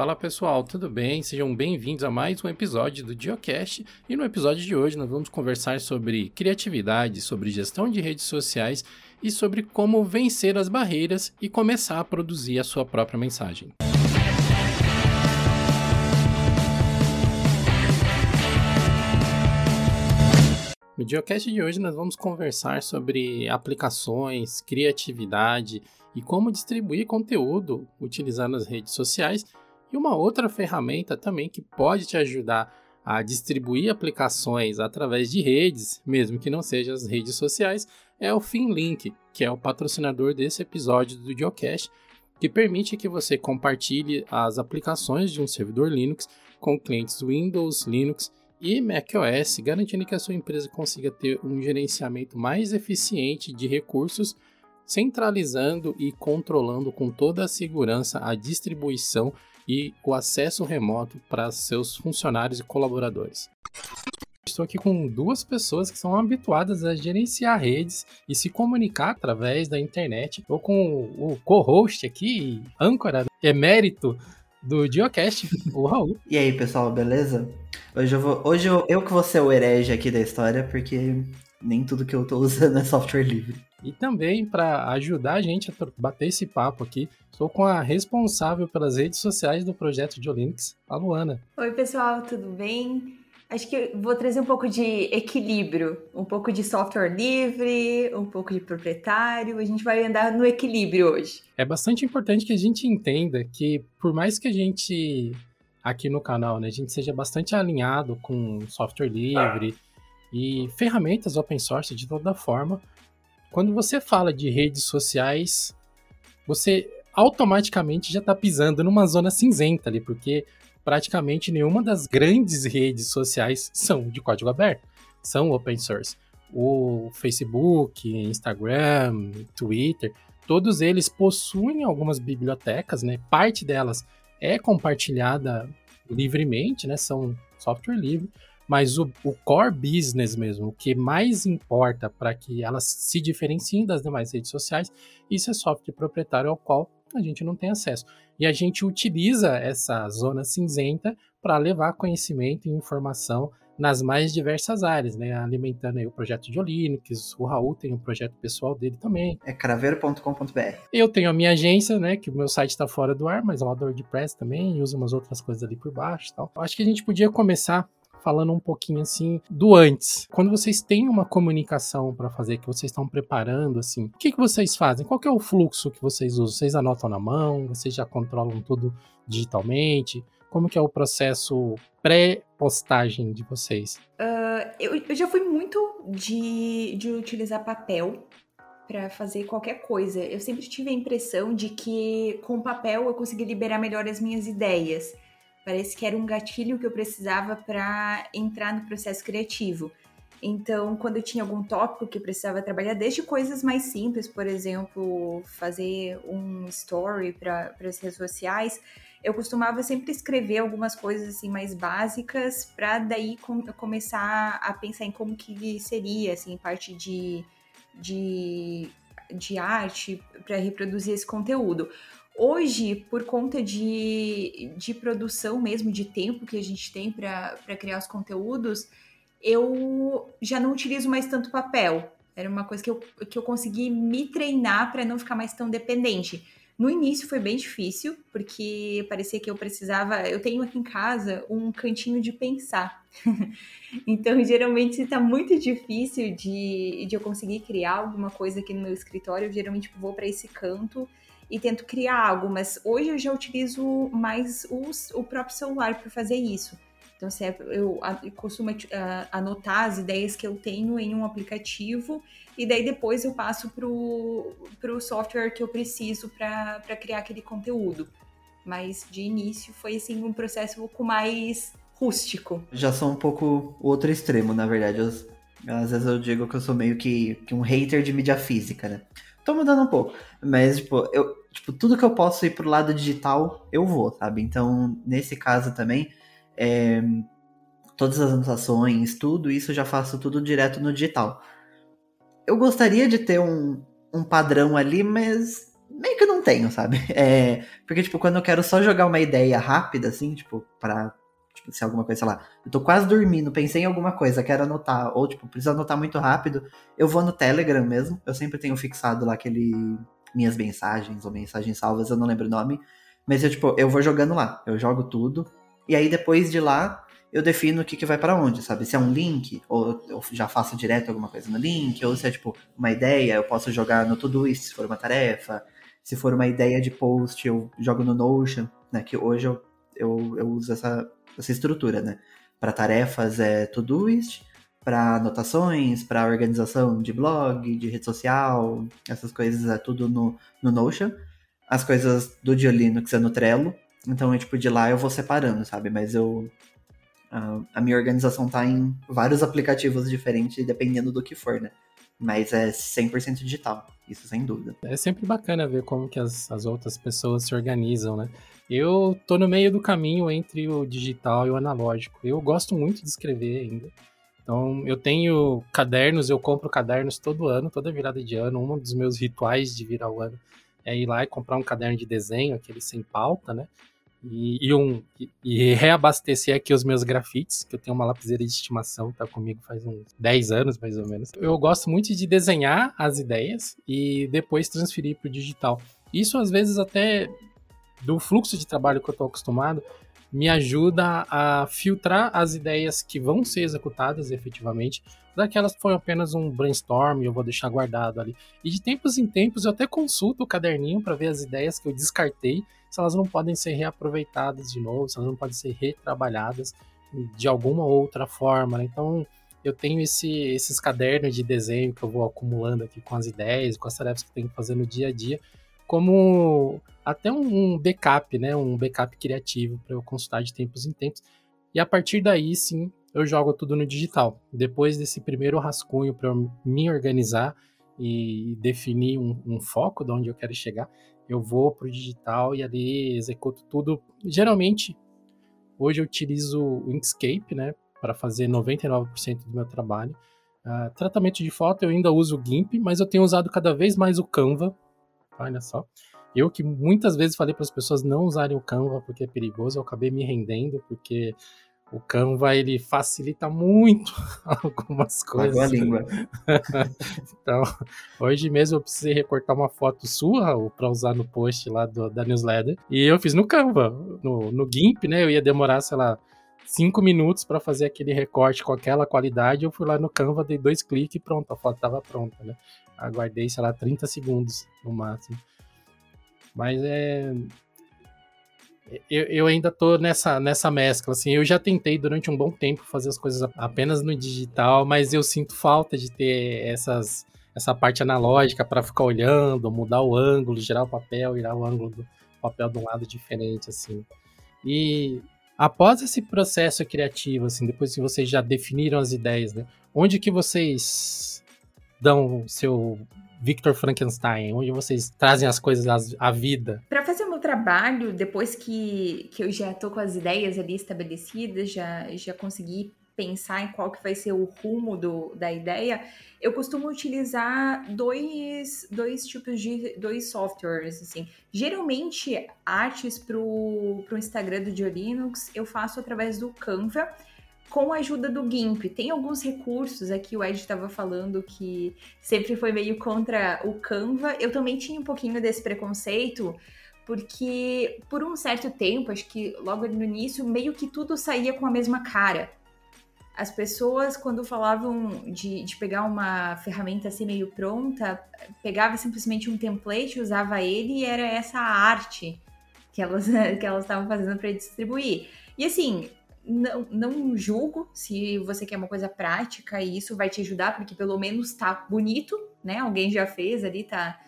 Fala pessoal, tudo bem? Sejam bem-vindos a mais um episódio do Geocast. E no episódio de hoje nós vamos conversar sobre criatividade, sobre gestão de redes sociais e sobre como vencer as barreiras e começar a produzir a sua própria mensagem. No Geocast de hoje nós vamos conversar sobre aplicações, criatividade e como distribuir conteúdo utilizando as redes sociais e uma outra ferramenta também que pode te ajudar a distribuir aplicações através de redes, mesmo que não sejam as redes sociais, é o Finlink, que é o patrocinador desse episódio do Geocache, que permite que você compartilhe as aplicações de um servidor Linux com clientes Windows, Linux e macOS, garantindo que a sua empresa consiga ter um gerenciamento mais eficiente de recursos, centralizando e controlando com toda a segurança a distribuição e o acesso remoto para seus funcionários e colaboradores. Estou aqui com duas pessoas que são habituadas a gerenciar redes e se comunicar através da internet. Estou com o co-host aqui, âncora, emérito do Geocast, o Raul. E aí, pessoal, beleza? Hoje eu vou, hoje eu, eu que vou ser o herege aqui da história, porque nem tudo que eu estou usando é software livre. E também para ajudar a gente a bater esse papo aqui, estou com a responsável pelas redes sociais do projeto de Linux, a Luana. Oi, pessoal, tudo bem? Acho que vou trazer um pouco de equilíbrio, um pouco de software livre, um pouco de proprietário. A gente vai andar no equilíbrio hoje. É bastante importante que a gente entenda que, por mais que a gente aqui no canal, né, a gente seja bastante alinhado com software livre e ferramentas open source de toda forma, quando você fala de redes sociais, você automaticamente já está pisando numa zona cinzenta ali, porque praticamente nenhuma das grandes redes sociais são de código aberto, são open source. O Facebook, Instagram, Twitter, todos eles possuem algumas bibliotecas, né? Parte delas é compartilhada livremente, né? São software livre, mas o, o core business mesmo, o que mais importa para que elas se diferenciem das demais redes sociais, isso é software proprietário ao qual a gente não tem acesso. E a gente utiliza essa zona cinzenta para levar conhecimento e informação nas mais diversas áreas, né? Alimentando aí o projeto de Linux, o Raul tem um projeto pessoal dele também. É craveiro.com.br. Eu tenho a minha agência, né? Que o meu site está fora do ar, mas é o de press também, uso umas outras coisas ali por baixo e tal. Acho que a gente podia começar falando um pouquinho assim do antes. Quando vocês têm uma comunicação para fazer, que vocês estão preparando, assim, o que, que vocês fazem? Qual é o fluxo que vocês usam? Vocês anotam na mão? Vocês já controlam tudo digitalmente? Como que é o processo pré-postagem de vocês? Uh, eu, eu, já fui muito de, de utilizar papel para fazer qualquer coisa. Eu sempre tive a impressão de que com papel eu conseguia liberar melhor as minhas ideias. Parece que era um gatilho que eu precisava para entrar no processo criativo. Então, quando eu tinha algum tópico que precisava trabalhar, desde coisas mais simples, por exemplo, fazer um story para as redes sociais, eu costumava sempre escrever algumas coisas assim mais básicas para daí com, começar a pensar em como que seria, assim, parte de, de, de arte para reproduzir esse conteúdo. Hoje, por conta de, de produção mesmo, de tempo que a gente tem para criar os conteúdos, eu já não utilizo mais tanto papel. Era uma coisa que eu, que eu consegui me treinar para não ficar mais tão dependente. No início foi bem difícil, porque parecia que eu precisava. Eu tenho aqui em casa um cantinho de pensar. então, geralmente, está muito difícil de, de eu conseguir criar alguma coisa aqui no meu escritório. Eu geralmente vou para esse canto e tento criar algo, mas hoje eu já utilizo mais os, o próprio celular para fazer isso. Então, é, eu, eu costumo anotar as ideias que eu tenho em um aplicativo e daí depois eu passo para o software que eu preciso para criar aquele conteúdo. Mas de início foi assim um processo um pouco mais rústico. Já sou um pouco o outro extremo, na verdade. Eu, às vezes eu digo que eu sou meio que, que um hater de mídia física, né? Tô mudando um pouco. Mas, tipo, eu, tipo, tudo que eu posso ir pro lado digital, eu vou, sabe? Então, nesse caso também, é, todas as anotações, tudo isso eu já faço tudo direto no digital. Eu gostaria de ter um, um padrão ali, mas meio que não tenho, sabe? É, porque, tipo, quando eu quero só jogar uma ideia rápida, assim, tipo, pra. Tipo, se alguma coisa, sei lá, eu tô quase dormindo, pensei em alguma coisa, quero anotar, ou, tipo, preciso anotar muito rápido, eu vou no Telegram mesmo. Eu sempre tenho fixado lá aquele. Minhas mensagens ou mensagens salvas, eu não lembro o nome. Mas eu, tipo, eu vou jogando lá. Eu jogo tudo. E aí, depois de lá, eu defino o que, que vai para onde, sabe? Se é um link, ou eu já faço direto alguma coisa no link, ou se é, tipo, uma ideia, eu posso jogar no Todoist, se for uma tarefa. Se for uma ideia de post, eu jogo no Notion, né? Que hoje eu, eu, eu uso essa, essa estrutura, né? Para tarefas é Todoist, para anotações, para organização de blog, de rede social, essas coisas é tudo no, no Notion. As coisas do dia Linux é no Trello. Então, tipo, de lá eu vou separando, sabe? Mas eu. A, a minha organização tá em vários aplicativos diferentes, dependendo do que for, né? Mas é 100% digital, isso sem dúvida. É sempre bacana ver como que as, as outras pessoas se organizam, né? Eu tô no meio do caminho entre o digital e o analógico. Eu gosto muito de escrever ainda. Então, eu tenho cadernos, eu compro cadernos todo ano, toda virada de ano. Um dos meus rituais de virar o ano é ir lá e comprar um caderno de desenho, aquele sem pauta, né? E, e, um, e, reabastecer aqui os meus grafites, que eu tenho uma lapiseira de estimação, tá comigo faz uns 10 anos mais ou menos. Eu gosto muito de desenhar as ideias e depois transferir para o digital. Isso às vezes até do fluxo de trabalho que eu estou acostumado me ajuda a filtrar as ideias que vão ser executadas efetivamente, daquelas que foram apenas um brainstorm, eu vou deixar guardado ali. E de tempos em tempos eu até consulto o caderninho para ver as ideias que eu descartei se elas não podem ser reaproveitadas de novo, se elas não podem ser retrabalhadas de alguma outra forma. Né? Então, eu tenho esse, esses cadernos de desenho que eu vou acumulando aqui com as ideias, com as tarefas que eu tenho que fazer no dia a dia, como até um, backup, né? Um backup criativo para eu consultar de tempos em tempos. E a partir daí, sim, eu jogo tudo no digital. Depois desse primeiro rascunho para me organizar e definir um, um foco de onde eu quero chegar, eu vou pro digital e ali executo tudo. Geralmente, hoje eu utilizo o Inkscape, né, para fazer 99% do meu trabalho. Uh, tratamento de foto eu ainda uso o GIMP, mas eu tenho usado cada vez mais o Canva. Olha só. Eu que muitas vezes falei para as pessoas não usarem o Canva porque é perigoso, eu acabei me rendendo porque o Canva ele facilita muito algumas coisas. a língua. então, hoje mesmo eu precisei recortar uma foto sua para usar no post lá do, da newsletter. E eu fiz no Canva, no, no GIMP, né? Eu ia demorar, sei lá, cinco minutos para fazer aquele recorte com aquela qualidade. Eu fui lá no Canva, dei dois cliques e pronto, a foto estava pronta, né? Aguardei, sei lá, 30 segundos no máximo. Mas é eu, eu ainda tô nessa, nessa mescla, assim, eu já tentei durante um bom tempo fazer as coisas apenas no digital, mas eu sinto falta de ter essas, essa parte analógica para ficar olhando, mudar o ângulo, girar o papel, virar o ângulo do papel de um lado diferente, assim. E após esse processo criativo, assim, depois que vocês já definiram as ideias, né, onde que vocês dão seu Victor Frankenstein, onde vocês trazem as coisas à vida? Para fazer o meu trabalho, depois que, que eu já tô com as ideias ali estabelecidas, já, já consegui pensar em qual que vai ser o rumo do, da ideia, eu costumo utilizar dois, dois tipos de dois softwares assim. Geralmente artes para o Instagram do Diolinux eu faço através do Canva com a ajuda do GIMP. Tem alguns recursos aqui, o Ed estava falando que sempre foi meio contra o Canva. Eu também tinha um pouquinho desse preconceito, porque por um certo tempo, acho que logo no início, meio que tudo saía com a mesma cara. As pessoas, quando falavam de, de pegar uma ferramenta assim meio pronta, pegava simplesmente um template, usava ele e era essa arte que elas que elas estavam fazendo para distribuir. E assim, não, não julgo se você quer uma coisa prática e isso vai te ajudar, porque pelo menos tá bonito, né? Alguém já fez ali, tá,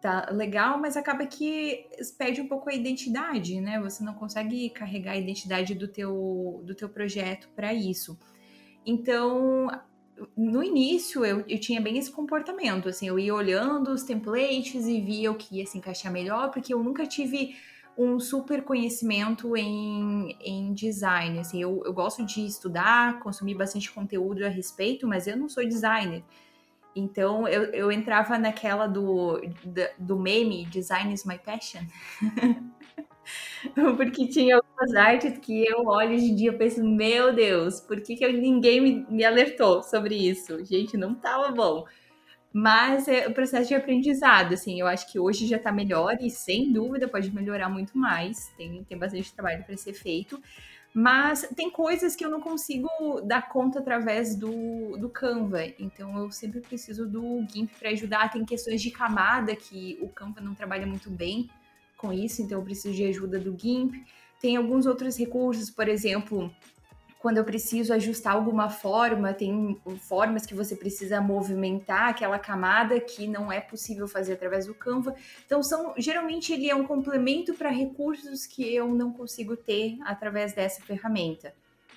tá legal, mas acaba que perde um pouco a identidade, né? Você não consegue carregar a identidade do teu, do teu projeto para isso. Então, no início eu, eu tinha bem esse comportamento, assim, eu ia olhando os templates e via o que ia se encaixar melhor, porque eu nunca tive um super conhecimento em, em design. Assim, eu, eu gosto de estudar, consumir bastante conteúdo a respeito, mas eu não sou designer. Então eu, eu entrava naquela do, do meme Design is my passion. Porque tinha algumas artes que eu olho hoje em dia e penso, meu Deus, por que, que ninguém me, me alertou sobre isso? Gente, não tava bom. Mas é o processo de aprendizado, assim, eu acho que hoje já está melhor e sem dúvida pode melhorar muito mais. Tem, tem bastante trabalho para ser feito. Mas tem coisas que eu não consigo dar conta através do, do Canva. Então eu sempre preciso do GIMP para ajudar. Tem questões de camada que o Canva não trabalha muito bem com isso, então eu preciso de ajuda do GIMP. Tem alguns outros recursos, por exemplo, quando eu preciso ajustar alguma forma, tem formas que você precisa movimentar aquela camada que não é possível fazer através do Canva. Então são geralmente ele é um complemento para recursos que eu não consigo ter através dessa ferramenta.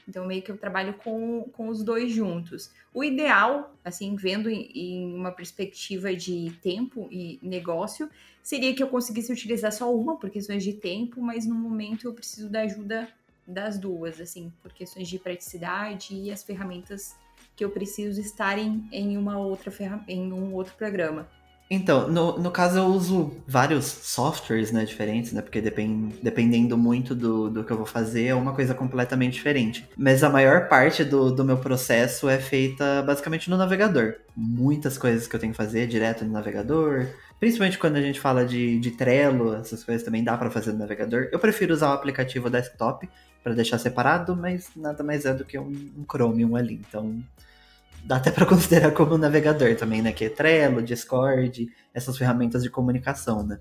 Então, meio que eu trabalho com, com os dois juntos. O ideal, assim, vendo em, em, uma perspectiva de tempo e negócio, seria que eu conseguisse utilizar só uma por questões de tempo, mas no momento eu preciso da ajuda das duas, assim, por questões de praticidade e as ferramentas que eu preciso estarem em uma outra em um outro programa. Então, no, no caso eu uso vários softwares, né, diferentes, né, porque depend, dependendo muito do, do que eu vou fazer é uma coisa completamente diferente. Mas a maior parte do, do meu processo é feita basicamente no navegador. Muitas coisas que eu tenho que fazer direto no navegador, principalmente quando a gente fala de, de Trello, essas coisas também dá para fazer no navegador. Eu prefiro usar o aplicativo desktop para deixar separado, mas nada mais é do que um, um Chromium ali, então dá até para considerar como um navegador também, né? Que é Trello, Discord, essas ferramentas de comunicação, né?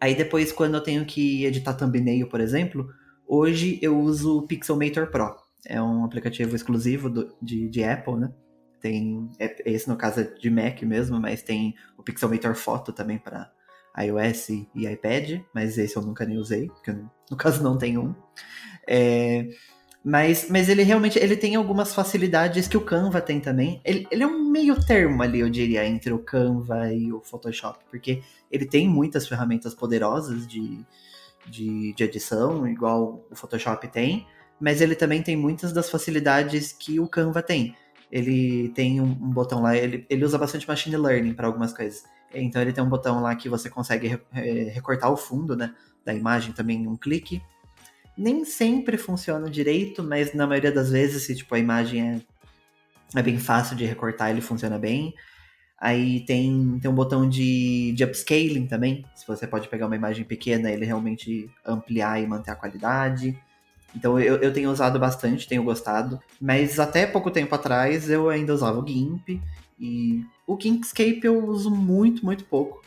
Aí depois, quando eu tenho que editar thumbnail, por exemplo, hoje eu uso o Pixelmator Pro. É um aplicativo exclusivo do, de, de Apple, né? Tem, é, esse no caso é de Mac mesmo, mas tem o Pixelmator Photo também para iOS e iPad, mas esse eu nunca nem usei, porque no caso não tem um. É, mas, mas ele realmente ele tem algumas facilidades que o Canva tem também. Ele, ele é um meio termo ali, eu diria, entre o Canva e o Photoshop, porque ele tem muitas ferramentas poderosas de, de, de edição, igual o Photoshop tem, mas ele também tem muitas das facilidades que o Canva tem. Ele tem um, um botão lá, ele, ele usa bastante machine learning para algumas coisas. Então ele tem um botão lá que você consegue re, recortar o fundo, né, da imagem também em um clique nem sempre funciona direito, mas na maioria das vezes, se tipo, a imagem é, é bem fácil de recortar, ele funciona bem. Aí tem, tem um botão de, de upscaling também. Se você pode pegar uma imagem pequena, ele realmente ampliar e manter a qualidade. Então eu, eu tenho usado bastante, tenho gostado. Mas até pouco tempo atrás eu ainda usava o GIMP. E o Inkscape eu uso muito, muito pouco.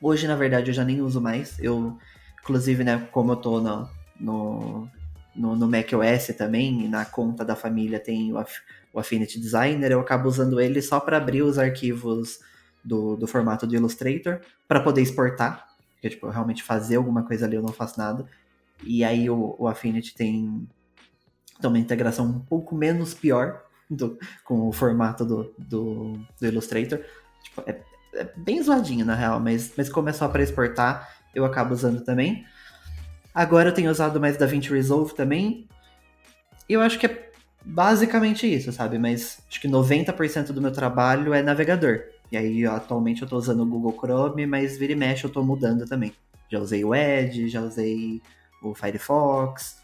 Hoje, na verdade, eu já nem uso mais. Eu, inclusive, né, como eu tô na, no, no, no macOS também, e na conta da família tem o, o Affinity Designer, eu acabo usando ele só para abrir os arquivos do, do formato do Illustrator, para poder exportar, porque tipo, realmente fazer alguma coisa ali eu não faço nada. E aí o, o Affinity tem, tem uma integração um pouco menos pior do, com o formato do, do, do Illustrator. Tipo, é, é, bem zoadinho na real, mas, mas como é só para exportar, eu acabo usando também. Agora eu tenho usado mais DaVinci Resolve também. E eu acho que é basicamente isso, sabe? Mas acho que 90% do meu trabalho é navegador. E aí, atualmente eu tô usando o Google Chrome, mas vira e mexe eu tô mudando também. Já usei o Edge, já usei o Firefox.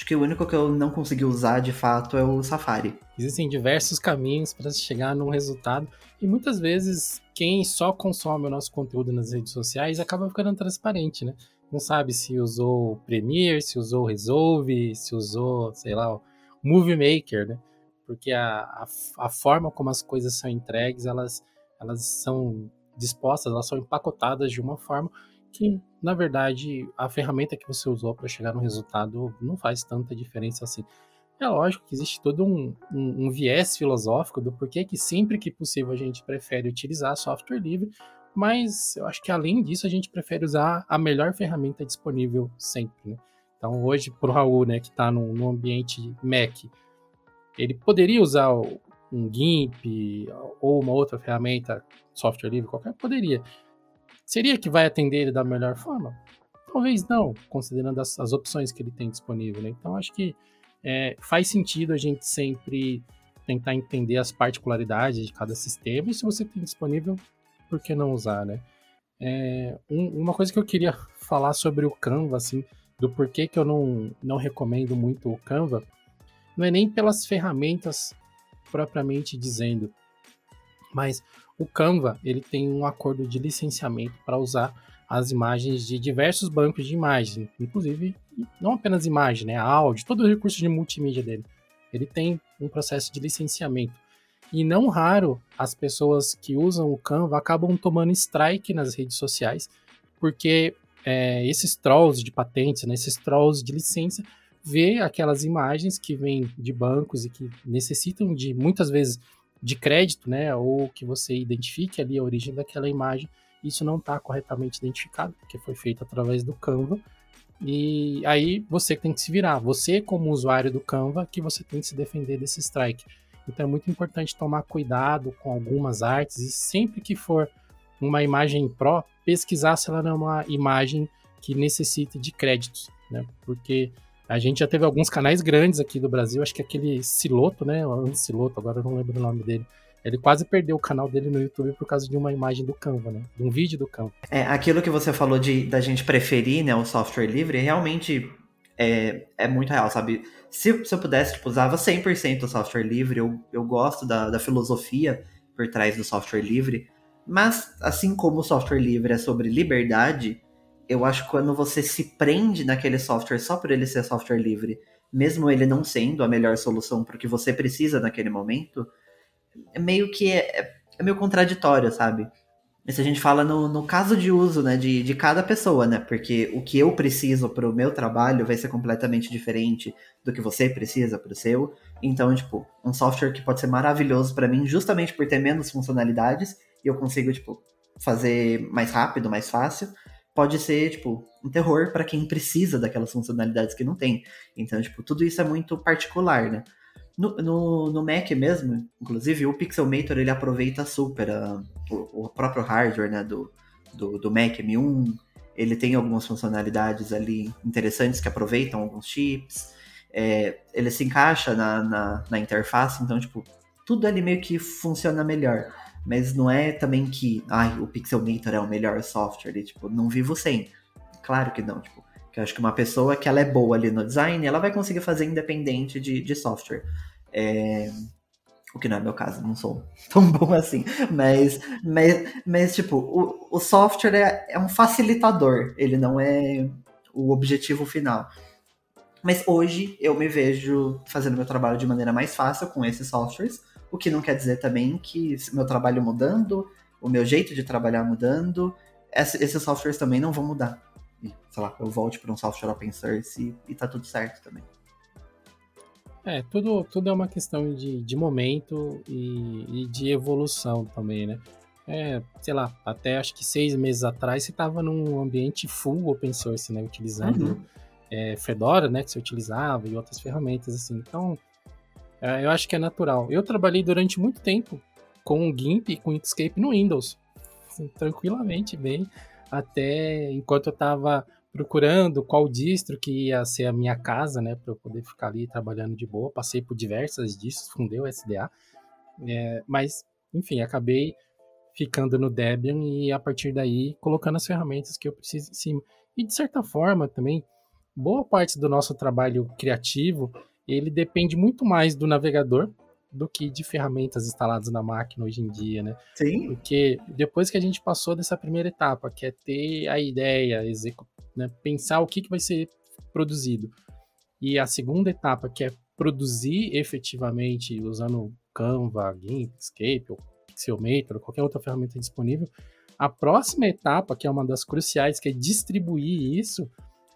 Acho que o único que eu não consegui usar de fato é o Safari. Existem diversos caminhos para chegar num resultado e muitas vezes quem só consome o nosso conteúdo nas redes sociais acaba ficando transparente, né? não sabe se usou Premiere, se usou Resolve, se usou, sei lá, o Movie Maker, né? Porque a, a, a, forma como as coisas são entregues, elas, elas são dispostas, elas são empacotadas de uma forma que, na verdade, a ferramenta que você usou para chegar no resultado não faz tanta diferença assim. É lógico que existe todo um, um, um viés filosófico do porquê que sempre que possível a gente prefere utilizar software livre, mas eu acho que além disso a gente prefere usar a melhor ferramenta disponível sempre, né? Então hoje pro Raul, né, que está no, no, ambiente Mac, ele poderia usar um GIMP ou uma outra ferramenta, software livre qualquer, poderia. Seria que vai atender ele da melhor forma? Talvez não, considerando as, as opções que ele tem disponível. Né? Então acho que é, faz sentido a gente sempre tentar entender as particularidades de cada sistema e se você tem disponível, por que não usar, né? É, um, uma coisa que eu queria falar sobre o Canva, assim, do porquê que eu não, não recomendo muito o Canva, não é nem pelas ferramentas propriamente dizendo, mas o Canva ele tem um acordo de licenciamento para usar as imagens de diversos bancos de imagens, inclusive não apenas imagem, né, áudio, todo o recurso de multimídia dele. Ele tem um processo de licenciamento. E não raro as pessoas que usam o Canva acabam tomando strike nas redes sociais, porque é, esses trolls de patentes, né, esses trolls de licença, vê aquelas imagens que vêm de bancos e que necessitam de muitas vezes de crédito, né, ou que você identifique ali a origem daquela imagem, isso não está corretamente identificado, porque foi feito através do Canva. E aí você tem que se virar, você como usuário do Canva, que você tem que se defender desse strike. Então é muito importante tomar cuidado com algumas artes e sempre que for uma imagem pro, pesquisar se ela não é uma imagem que necessite de créditos, né? Porque a gente já teve alguns canais grandes aqui do Brasil, acho que aquele Siloto, né? O Siloto, agora eu não lembro o nome dele. Ele quase perdeu o canal dele no YouTube por causa de uma imagem do Canva, né? De um vídeo do Canva. É, aquilo que você falou de da gente preferir, né, o software livre, realmente é, é muito real, sabe? Se, se eu pudesse, tipo, usava 100% o software livre, eu, eu gosto da, da filosofia por trás do software livre, mas assim como o software livre é sobre liberdade, eu acho que quando você se prende naquele software só por ele ser software livre, mesmo ele não sendo a melhor solução para o que você precisa naquele momento, é meio que é, é meio contraditório, sabe? Isso a gente fala no, no caso de uso, né, de, de cada pessoa, né? Porque o que eu preciso para o meu trabalho vai ser completamente diferente do que você precisa para o seu. Então, tipo, um software que pode ser maravilhoso para mim justamente por ter menos funcionalidades e eu consigo, tipo, fazer mais rápido, mais fácil, pode ser, tipo, um terror para quem precisa daquelas funcionalidades que não tem. Então, tipo, tudo isso é muito particular, né? No, no, no, Mac mesmo, inclusive, o Pixelmator ele aproveita super a, o, o, próprio hardware né, do, do, do, Mac M1. Ele tem algumas funcionalidades ali interessantes que aproveitam alguns chips. É, ele se encaixa na, na, na, interface, então, tipo, tudo ali meio que funciona melhor. Mas não é também que, ai, o Pixelmator é o melhor software, e, tipo, não vivo sem. Claro que não, tipo, que eu acho que uma pessoa que ela é boa ali no design, ela vai conseguir fazer independente de, de software. É... O que não é meu caso, não sou tão bom assim. Mas, mas, mas tipo, o, o software é, é um facilitador, ele não é o objetivo final. Mas hoje eu me vejo fazendo meu trabalho de maneira mais fácil com esses softwares, o que não quer dizer também que meu trabalho mudando, o meu jeito de trabalhar mudando, esses softwares também não vão mudar. E, sei lá, eu volte para um software open source e, e tá tudo certo também. É, tudo, tudo é uma questão de, de momento e, e de evolução também, né? É, sei lá, até acho que seis meses atrás você estava num ambiente full open source, né? Utilizando uhum. é, Fedora, né? Que você utilizava e outras ferramentas, assim. Então, é, eu acho que é natural. Eu trabalhei durante muito tempo com o GIMP e com o Inkscape no Windows. Assim, tranquilamente, bem. Até enquanto eu estava procurando qual distro que ia ser a minha casa, né, para eu poder ficar ali trabalhando de boa. Passei por diversas distros, fundei o SDA, é, mas enfim, acabei ficando no Debian e a partir daí colocando as ferramentas que eu preciso em cima. E de certa forma também, boa parte do nosso trabalho criativo ele depende muito mais do navegador do que de ferramentas instaladas na máquina hoje em dia, né? Sim. Porque depois que a gente passou dessa primeira etapa, que é ter a ideia, né, pensar o que, que vai ser produzido, e a segunda etapa, que é produzir efetivamente usando Canva, GIMP, Escape, ou Pixelmator, ou qualquer outra ferramenta disponível, a próxima etapa, que é uma das cruciais, que é distribuir isso,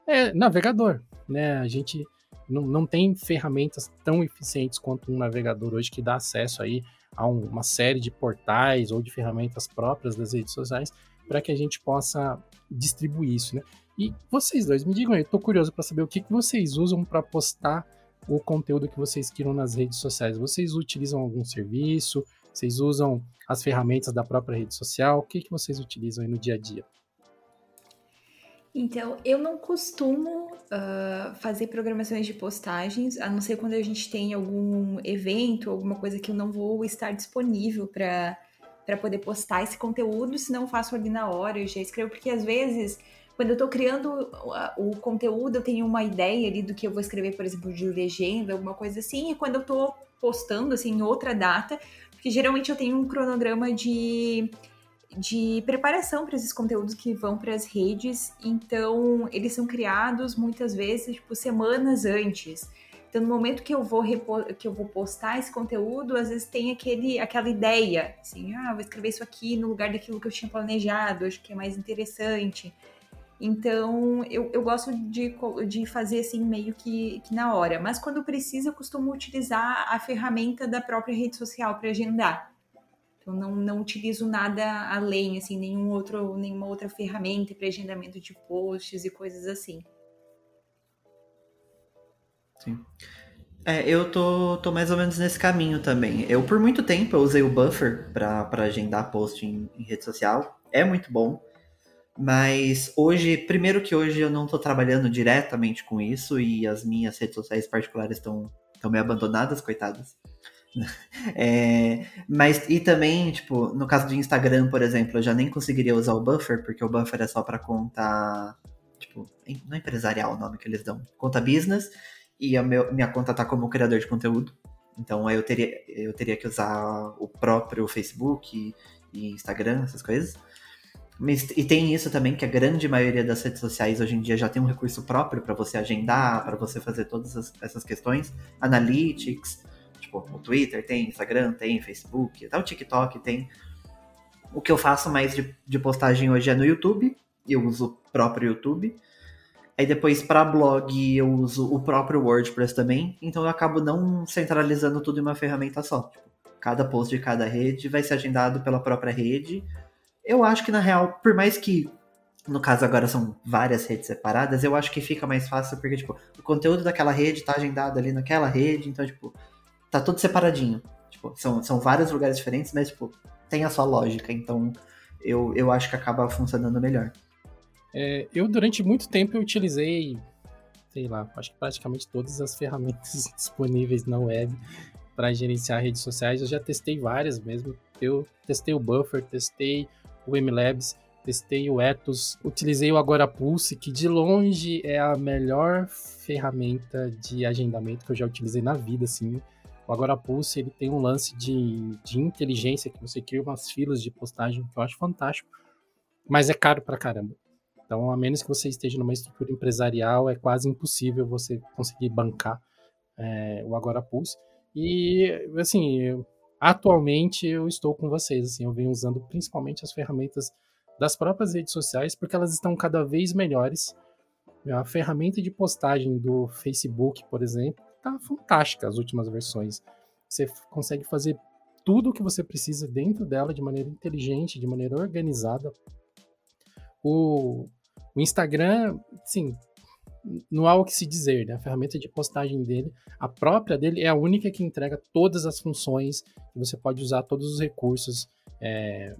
é navegador, né? A gente não, não tem ferramentas tão eficientes quanto um navegador hoje que dá acesso aí a um, uma série de portais ou de ferramentas próprias das redes sociais para que a gente possa distribuir isso, né? E vocês dois, me digam aí, tô curioso para saber o que, que vocês usam para postar o conteúdo que vocês queiram nas redes sociais. Vocês utilizam algum serviço? Vocês usam as ferramentas da própria rede social? O que, que vocês utilizam aí no dia a dia? Então, eu não costumo uh, fazer programações de postagens, a não ser quando a gente tem algum evento, alguma coisa que eu não vou estar disponível para poder postar esse conteúdo, senão eu faço ali na hora, eu já escrevo, porque às vezes, quando eu estou criando o, o conteúdo, eu tenho uma ideia ali do que eu vou escrever, por exemplo, de legenda, alguma coisa assim, e quando eu estou postando, assim, em outra data, porque geralmente eu tenho um cronograma de de preparação para esses conteúdos que vão para as redes. Então, eles são criados muitas vezes, tipo, semanas antes. Então, no momento que eu vou que eu vou postar esse conteúdo, às vezes tem aquele, aquela ideia, assim, ah, vou escrever isso aqui no lugar daquilo que eu tinha planejado, acho que é mais interessante. Então, eu, eu gosto de, de fazer assim meio que, que na hora. Mas quando precisa, eu costumo utilizar a ferramenta da própria rede social para agendar. Então não, não utilizo nada além, assim, nenhum outro, nenhuma outra ferramenta para agendamento de posts e coisas assim. Sim. É, eu tô, tô mais ou menos nesse caminho também. Eu, por muito tempo, eu usei o Buffer para agendar post em, em, rede social. É muito bom. Mas hoje, primeiro que hoje eu não tô trabalhando diretamente com isso e as minhas redes sociais particulares estão meio abandonadas, coitadas. É, mas e também, tipo, no caso do Instagram, por exemplo, eu já nem conseguiria usar o buffer, porque o buffer é só para conta, tipo, não é empresarial o nome que eles dão, conta business, e a meu, minha conta tá como criador de conteúdo. Então eu teria, eu teria que usar o próprio Facebook e, e Instagram, essas coisas. Mas, e tem isso também que a grande maioria das redes sociais hoje em dia já tem um recurso próprio para você agendar, para você fazer todas essas questões, analytics, Tipo, Twitter tem, Instagram tem, Facebook, até o TikTok tem. O que eu faço mais de, de postagem hoje é no YouTube, eu uso o próprio YouTube. Aí depois para blog eu uso o próprio WordPress também, então eu acabo não centralizando tudo em uma ferramenta só. Tipo, cada post de cada rede vai ser agendado pela própria rede. Eu acho que na real, por mais que no caso agora são várias redes separadas, eu acho que fica mais fácil porque tipo, o conteúdo daquela rede tá agendado ali naquela rede, então tipo, tá tudo separadinho. Tipo, são, são vários lugares diferentes, mas, tipo, tem a sua lógica. Então, eu, eu acho que acaba funcionando melhor. É, eu, durante muito tempo, eu utilizei, sei lá, acho que praticamente todas as ferramentas disponíveis na web para gerenciar redes sociais. Eu já testei várias mesmo. Eu testei o Buffer, testei o MLabs, testei o Ethos, utilizei o Agora Pulse, que de longe é a melhor ferramenta de agendamento que eu já utilizei na vida, assim. O Agora Pulse ele tem um lance de, de inteligência que você cria umas filas de postagem que eu acho fantástico, mas é caro pra caramba. Então, a menos que você esteja numa estrutura empresarial, é quase impossível você conseguir bancar é, o Agora Pulse. E, assim, eu, atualmente eu estou com vocês, assim, eu venho usando principalmente as ferramentas das próprias redes sociais, porque elas estão cada vez melhores. A ferramenta de postagem do Facebook, por exemplo, tá fantástica as últimas versões. Você consegue fazer tudo o que você precisa dentro dela de maneira inteligente, de maneira organizada. O, o Instagram, sim, não há o que se dizer, né? A ferramenta de postagem dele, a própria dele, é a única que entrega todas as funções. Você pode usar todos os recursos, é,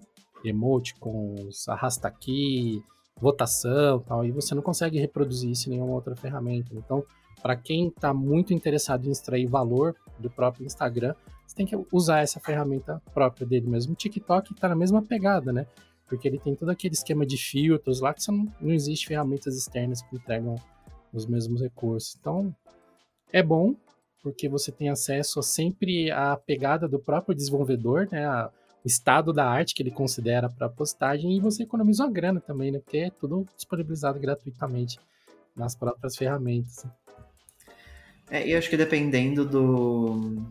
emoticons, arrasta aqui, votação, tal. E você não consegue reproduzir isso em nenhuma outra ferramenta. Então, para quem está muito interessado em extrair valor do próprio Instagram, você tem que usar essa ferramenta própria dele mesmo. O TikTok está na mesma pegada, né? Porque ele tem todo aquele esquema de filtros lá que não, não existe ferramentas externas que entregam os mesmos recursos. Então, é bom, porque você tem acesso sempre à pegada do próprio desenvolvedor, né? A, o estado da arte que ele considera para postagem e você economiza uma grana também, né? Porque é tudo disponibilizado gratuitamente nas próprias ferramentas. É, eu acho que dependendo do.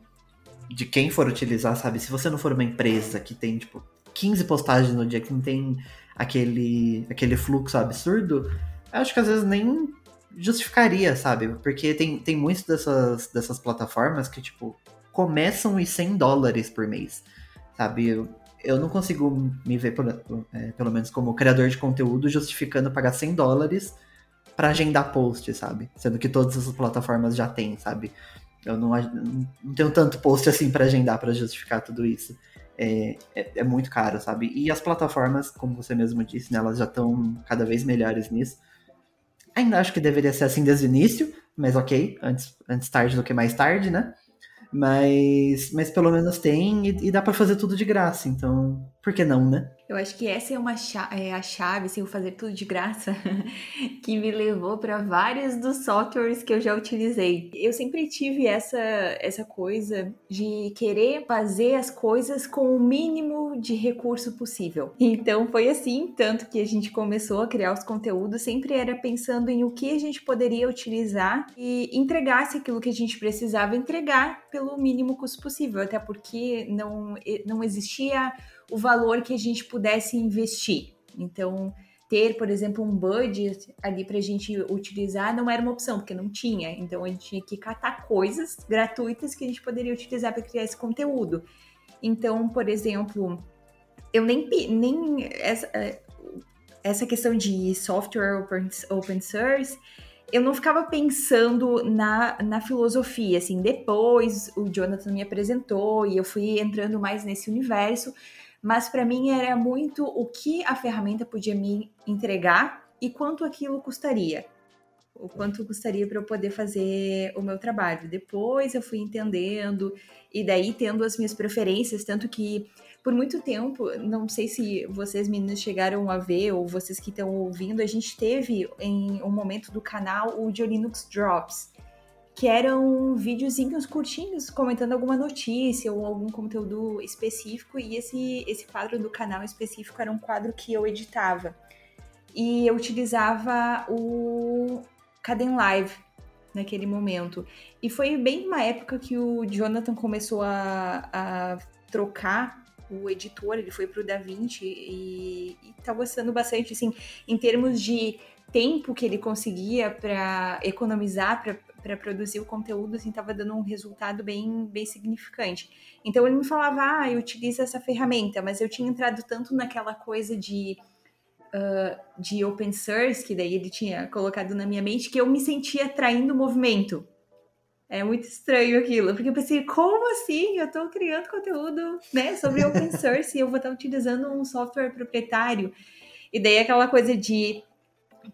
de quem for utilizar, sabe? Se você não for uma empresa que tem, tipo, 15 postagens no dia, que não tem aquele, aquele fluxo absurdo, eu acho que às vezes nem justificaria, sabe? Porque tem, tem muitas dessas, dessas plataformas que, tipo, começam em 100 dólares por mês, sabe? Eu, eu não consigo me ver, é, pelo menos como criador de conteúdo, justificando pagar 100 dólares para agendar post, sabe? Sendo que todas as plataformas já têm, sabe? Eu não, não tenho tanto post assim para agendar para justificar tudo isso. É, é, é, muito caro, sabe? E as plataformas, como você mesmo disse, né, elas já estão cada vez melhores nisso. Ainda acho que deveria ser assim desde o início, mas ok, antes, antes tarde do que mais tarde, né? Mas, mas pelo menos tem e, e dá para fazer tudo de graça, então por que não, né? Eu acho que essa é, uma chave, é a chave, assim, o fazer tudo de graça, que me levou para vários dos softwares que eu já utilizei. Eu sempre tive essa, essa coisa de querer fazer as coisas com o mínimo de recurso possível. Então foi assim, tanto que a gente começou a criar os conteúdos, sempre era pensando em o que a gente poderia utilizar e entregasse aquilo que a gente precisava entregar pelo mínimo custo possível, até porque não, não existia o valor que a gente pudesse investir. Então, ter, por exemplo, um budget ali para a gente utilizar não era uma opção, porque não tinha. Então, a gente tinha que catar coisas gratuitas que a gente poderia utilizar para criar esse conteúdo. Então, por exemplo, eu nem, nem essa, é, essa questão de software open, open source, eu não ficava pensando na, na filosofia, assim, depois o Jonathan me apresentou e eu fui entrando mais nesse universo, mas para mim era muito o que a ferramenta podia me entregar e quanto aquilo custaria. O quanto custaria para eu poder fazer o meu trabalho. Depois eu fui entendendo e daí tendo as minhas preferências, tanto que por muito tempo, não sei se vocês meninos chegaram a ver ou vocês que estão ouvindo, a gente teve em um momento do canal o de Linux Drops, que eram videozinhos curtinhos comentando alguma notícia ou algum conteúdo específico e esse esse quadro do canal específico era um quadro que eu editava. E eu utilizava o Caden Live naquele momento. E foi bem uma época que o Jonathan começou a, a trocar o editor, ele foi pro DaVinci e, e tá gostando bastante, assim, em termos de tempo que ele conseguia para economizar, para produzir o conteúdo, assim, estava dando um resultado bem, bem significante. Então ele me falava, ah, eu utilizo essa ferramenta, mas eu tinha entrado tanto naquela coisa de, uh, de open source, que daí ele tinha colocado na minha mente, que eu me sentia traindo o movimento. É muito estranho aquilo, porque eu pensei, como assim? Eu estou criando conteúdo né, sobre open source e eu vou estar utilizando um software proprietário. E daí aquela coisa de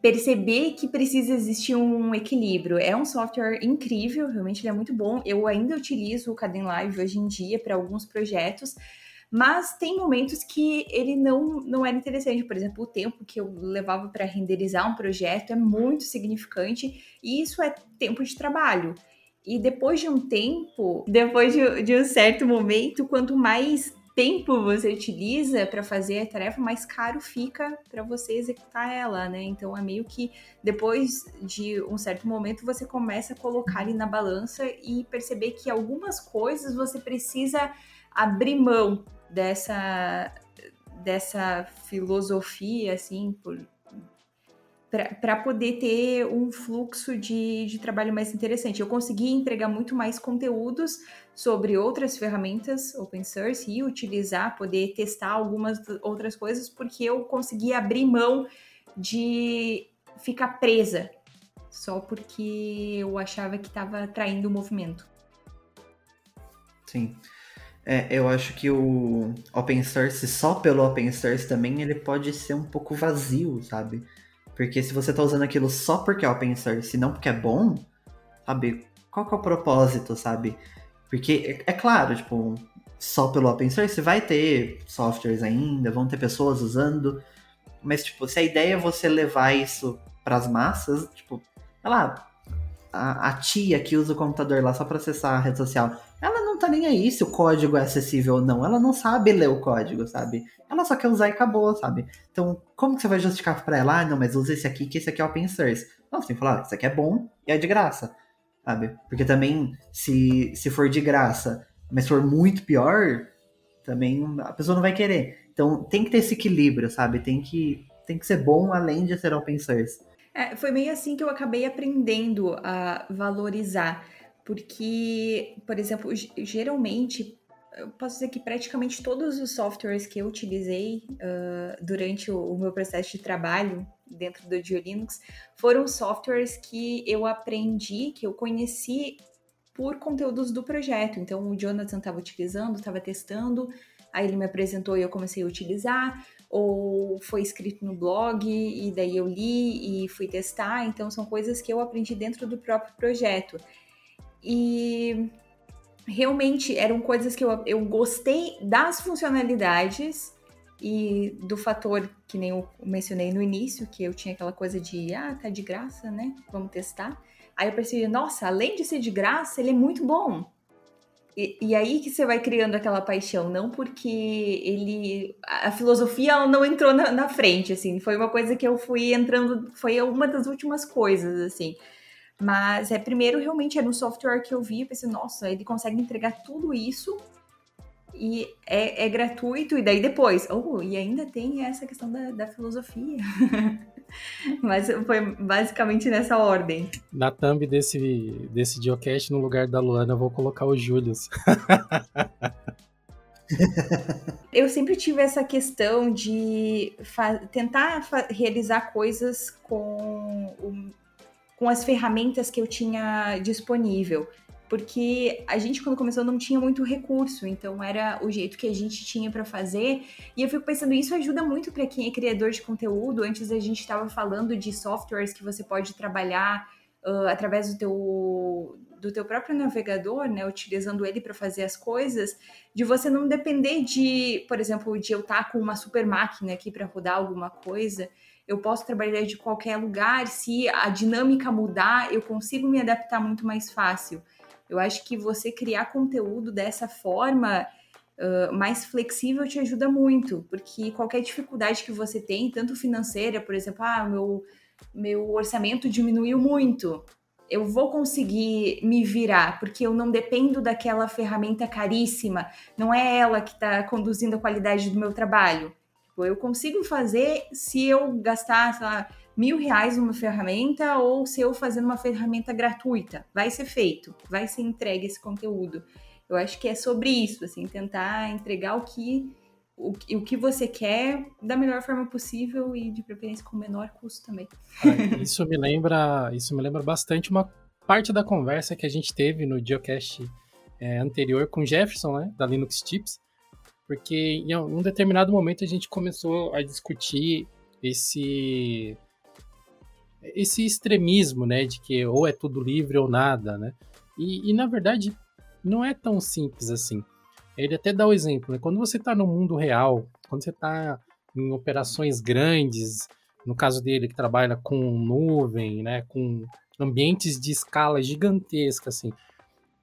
perceber que precisa existir um equilíbrio. É um software incrível, realmente ele é muito bom. Eu ainda utilizo o Caden Live hoje em dia para alguns projetos, mas tem momentos que ele não, não era interessante. Por exemplo, o tempo que eu levava para renderizar um projeto é muito significante e isso é tempo de trabalho. E depois de um tempo, depois de, de um certo momento, quanto mais tempo você utiliza para fazer a tarefa, mais caro fica para você executar ela, né? Então é meio que depois de um certo momento você começa a colocar ali na balança e perceber que algumas coisas você precisa abrir mão dessa dessa filosofia assim por para poder ter um fluxo de, de trabalho mais interessante. Eu consegui entregar muito mais conteúdos sobre outras ferramentas open source e utilizar, poder testar algumas outras coisas, porque eu consegui abrir mão de ficar presa só porque eu achava que estava traindo o movimento. Sim. É, eu acho que o open source, só pelo open source também, ele pode ser um pouco vazio, sabe? Porque se você tá usando aquilo só porque é open source e não porque é bom, sabe? Qual que é o propósito, sabe? Porque, é, é claro, tipo, só pelo open source vai ter softwares ainda, vão ter pessoas usando, mas, tipo, se a ideia é você levar isso para as massas, tipo, sei lá, a, a, tia que usa o computador lá só para acessar a rede social, ela não tá nem aí se o código é acessível ou não. Ela não sabe ler o código, sabe? Ela só quer usar e acabou, sabe? Então, como que você vai justificar pra ela? Ah, não, mas usa esse aqui, que esse aqui é open source. Não, você tem que falar, ah, isso aqui é bom e é de graça, sabe? Porque também, se, se for de graça, mas for muito pior, também a pessoa não vai querer. Então, tem que ter esse equilíbrio, sabe? Tem que, tem que ser bom além de ser open source. É, foi meio assim que eu acabei aprendendo a valorizar. Porque, por exemplo, geralmente, eu posso dizer que praticamente todos os softwares que eu utilizei uh, durante o, o, meu processo de trabalho dentro do Linux foram softwares que eu aprendi, que eu conheci por conteúdos do projeto. Então, o Jonathan estava utilizando, estava testando, aí ele me apresentou e eu comecei a utilizar ou foi escrito no blog e daí eu li e fui testar, então são coisas que eu aprendi dentro do próprio projeto. E realmente eram coisas que eu, eu gostei das funcionalidades e do fator que nem eu mencionei no início, que eu tinha aquela coisa de, ah, tá de graça, né? Vamos testar. Aí eu percebi, nossa, além de ser de graça, ele é muito bom. E, e, aí que você vai criando aquela paixão, não porque ele. A filosofia não entrou na, na, frente, assim. Foi uma coisa que eu fui entrando. Foi uma das últimas coisas, assim. Mas é primeiro realmente era um software que eu vi e pensei, nossa, ele consegue entregar tudo isso e é, é gratuito, e daí depois, oh, e ainda tem essa questão da, da filosofia. Mas foi basicamente nessa ordem. Na thumb desse, desse geocache, no lugar da Luana, eu vou colocar o Julius. eu sempre tive essa questão de tentar realizar coisas com, o, com as ferramentas que eu tinha disponível porque a gente quando começou não tinha muito recurso, então era o jeito que a gente tinha para fazer. E eu fico pensando isso ajuda muito para quem é criador de conteúdo. Antes a gente estava falando de softwares que você pode trabalhar uh, através do teu do teu próprio navegador, né, utilizando ele para fazer as coisas, de você não depender de, por exemplo, de eu estar tá com uma super máquina aqui para rodar alguma coisa. Eu posso trabalhar de qualquer lugar, se a dinâmica mudar, eu consigo me adaptar muito mais fácil. Eu acho que você criar conteúdo dessa forma uh, mais flexível te ajuda muito, porque qualquer dificuldade que você tem, tanto financeira, por exemplo, ah, meu, meu orçamento diminuiu muito, eu vou conseguir me virar, porque eu não dependo daquela ferramenta caríssima, não é ela que está conduzindo a qualidade do meu trabalho. Tipo, eu consigo fazer se eu gastar, sei lá, mil reais numa ferramenta ou se eu fazendo uma ferramenta gratuita. Vai ser feito, vai ser entregue esse conteúdo. Eu acho que é sobre isso, assim, tentar entregar o que o, o que você quer da melhor forma possível e de preferência com o menor custo também. Ah, isso me lembra, isso me lembra bastante uma parte da conversa que a gente teve no Geocast é, anterior com Jefferson, né, da Linux Tips, porque em um determinado momento a gente começou a discutir esse esse extremismo, né, de que ou é tudo livre ou nada, né? E, e na verdade não é tão simples assim. Ele até dá o exemplo, né? Quando você está no mundo real, quando você está em operações grandes, no caso dele que trabalha com nuvem, né, com ambientes de escala gigantesca, assim,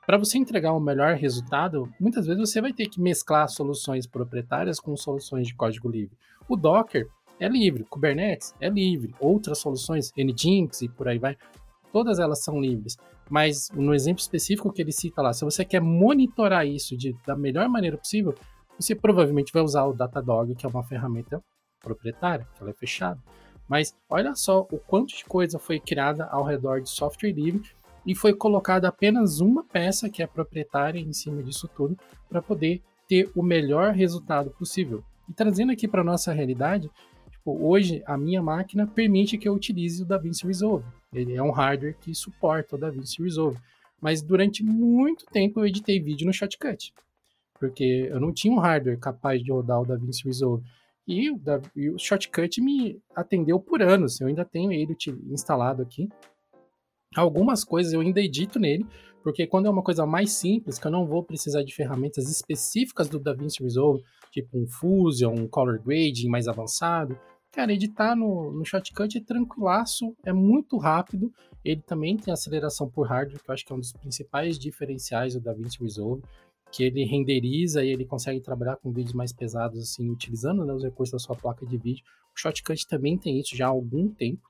para você entregar o um melhor resultado, muitas vezes você vai ter que mesclar soluções proprietárias com soluções de código livre. O Docker é livre, Kubernetes é livre, outras soluções, Nginx e por aí vai, todas elas são livres. Mas no exemplo específico que ele cita lá, se você quer monitorar isso de, da melhor maneira possível, você provavelmente vai usar o Datadog, que é uma ferramenta proprietária, que ela é fechada. Mas olha só o quanto de coisa foi criada ao redor de software livre e foi colocada apenas uma peça que é proprietária em cima disso tudo para poder ter o melhor resultado possível. E trazendo aqui para nossa realidade, Tipo, hoje a minha máquina permite que eu utilize o DaVinci Resolve. Ele é um hardware que suporta o DaVinci Resolve. Mas durante muito tempo eu editei vídeo no Shotcut. Porque eu não tinha um hardware capaz de rodar o DaVinci Resolve. E o, da, e o Shotcut me atendeu por anos. Eu ainda tenho ele instalado aqui. Algumas coisas eu ainda edito nele, porque quando é uma coisa mais simples, que eu não vou precisar de ferramentas específicas do DaVinci Resolve, tipo um Fusion, um Color Grading mais avançado, Cara, editar no, no Shotcut é tranquilaço, é muito rápido. Ele também tem aceleração por hardware, que eu acho que é um dos principais diferenciais do DaVinci Resolve, que ele renderiza e ele consegue trabalhar com vídeos mais pesados, assim, utilizando né, os recursos da sua placa de vídeo. O Shotcut também tem isso já há algum tempo.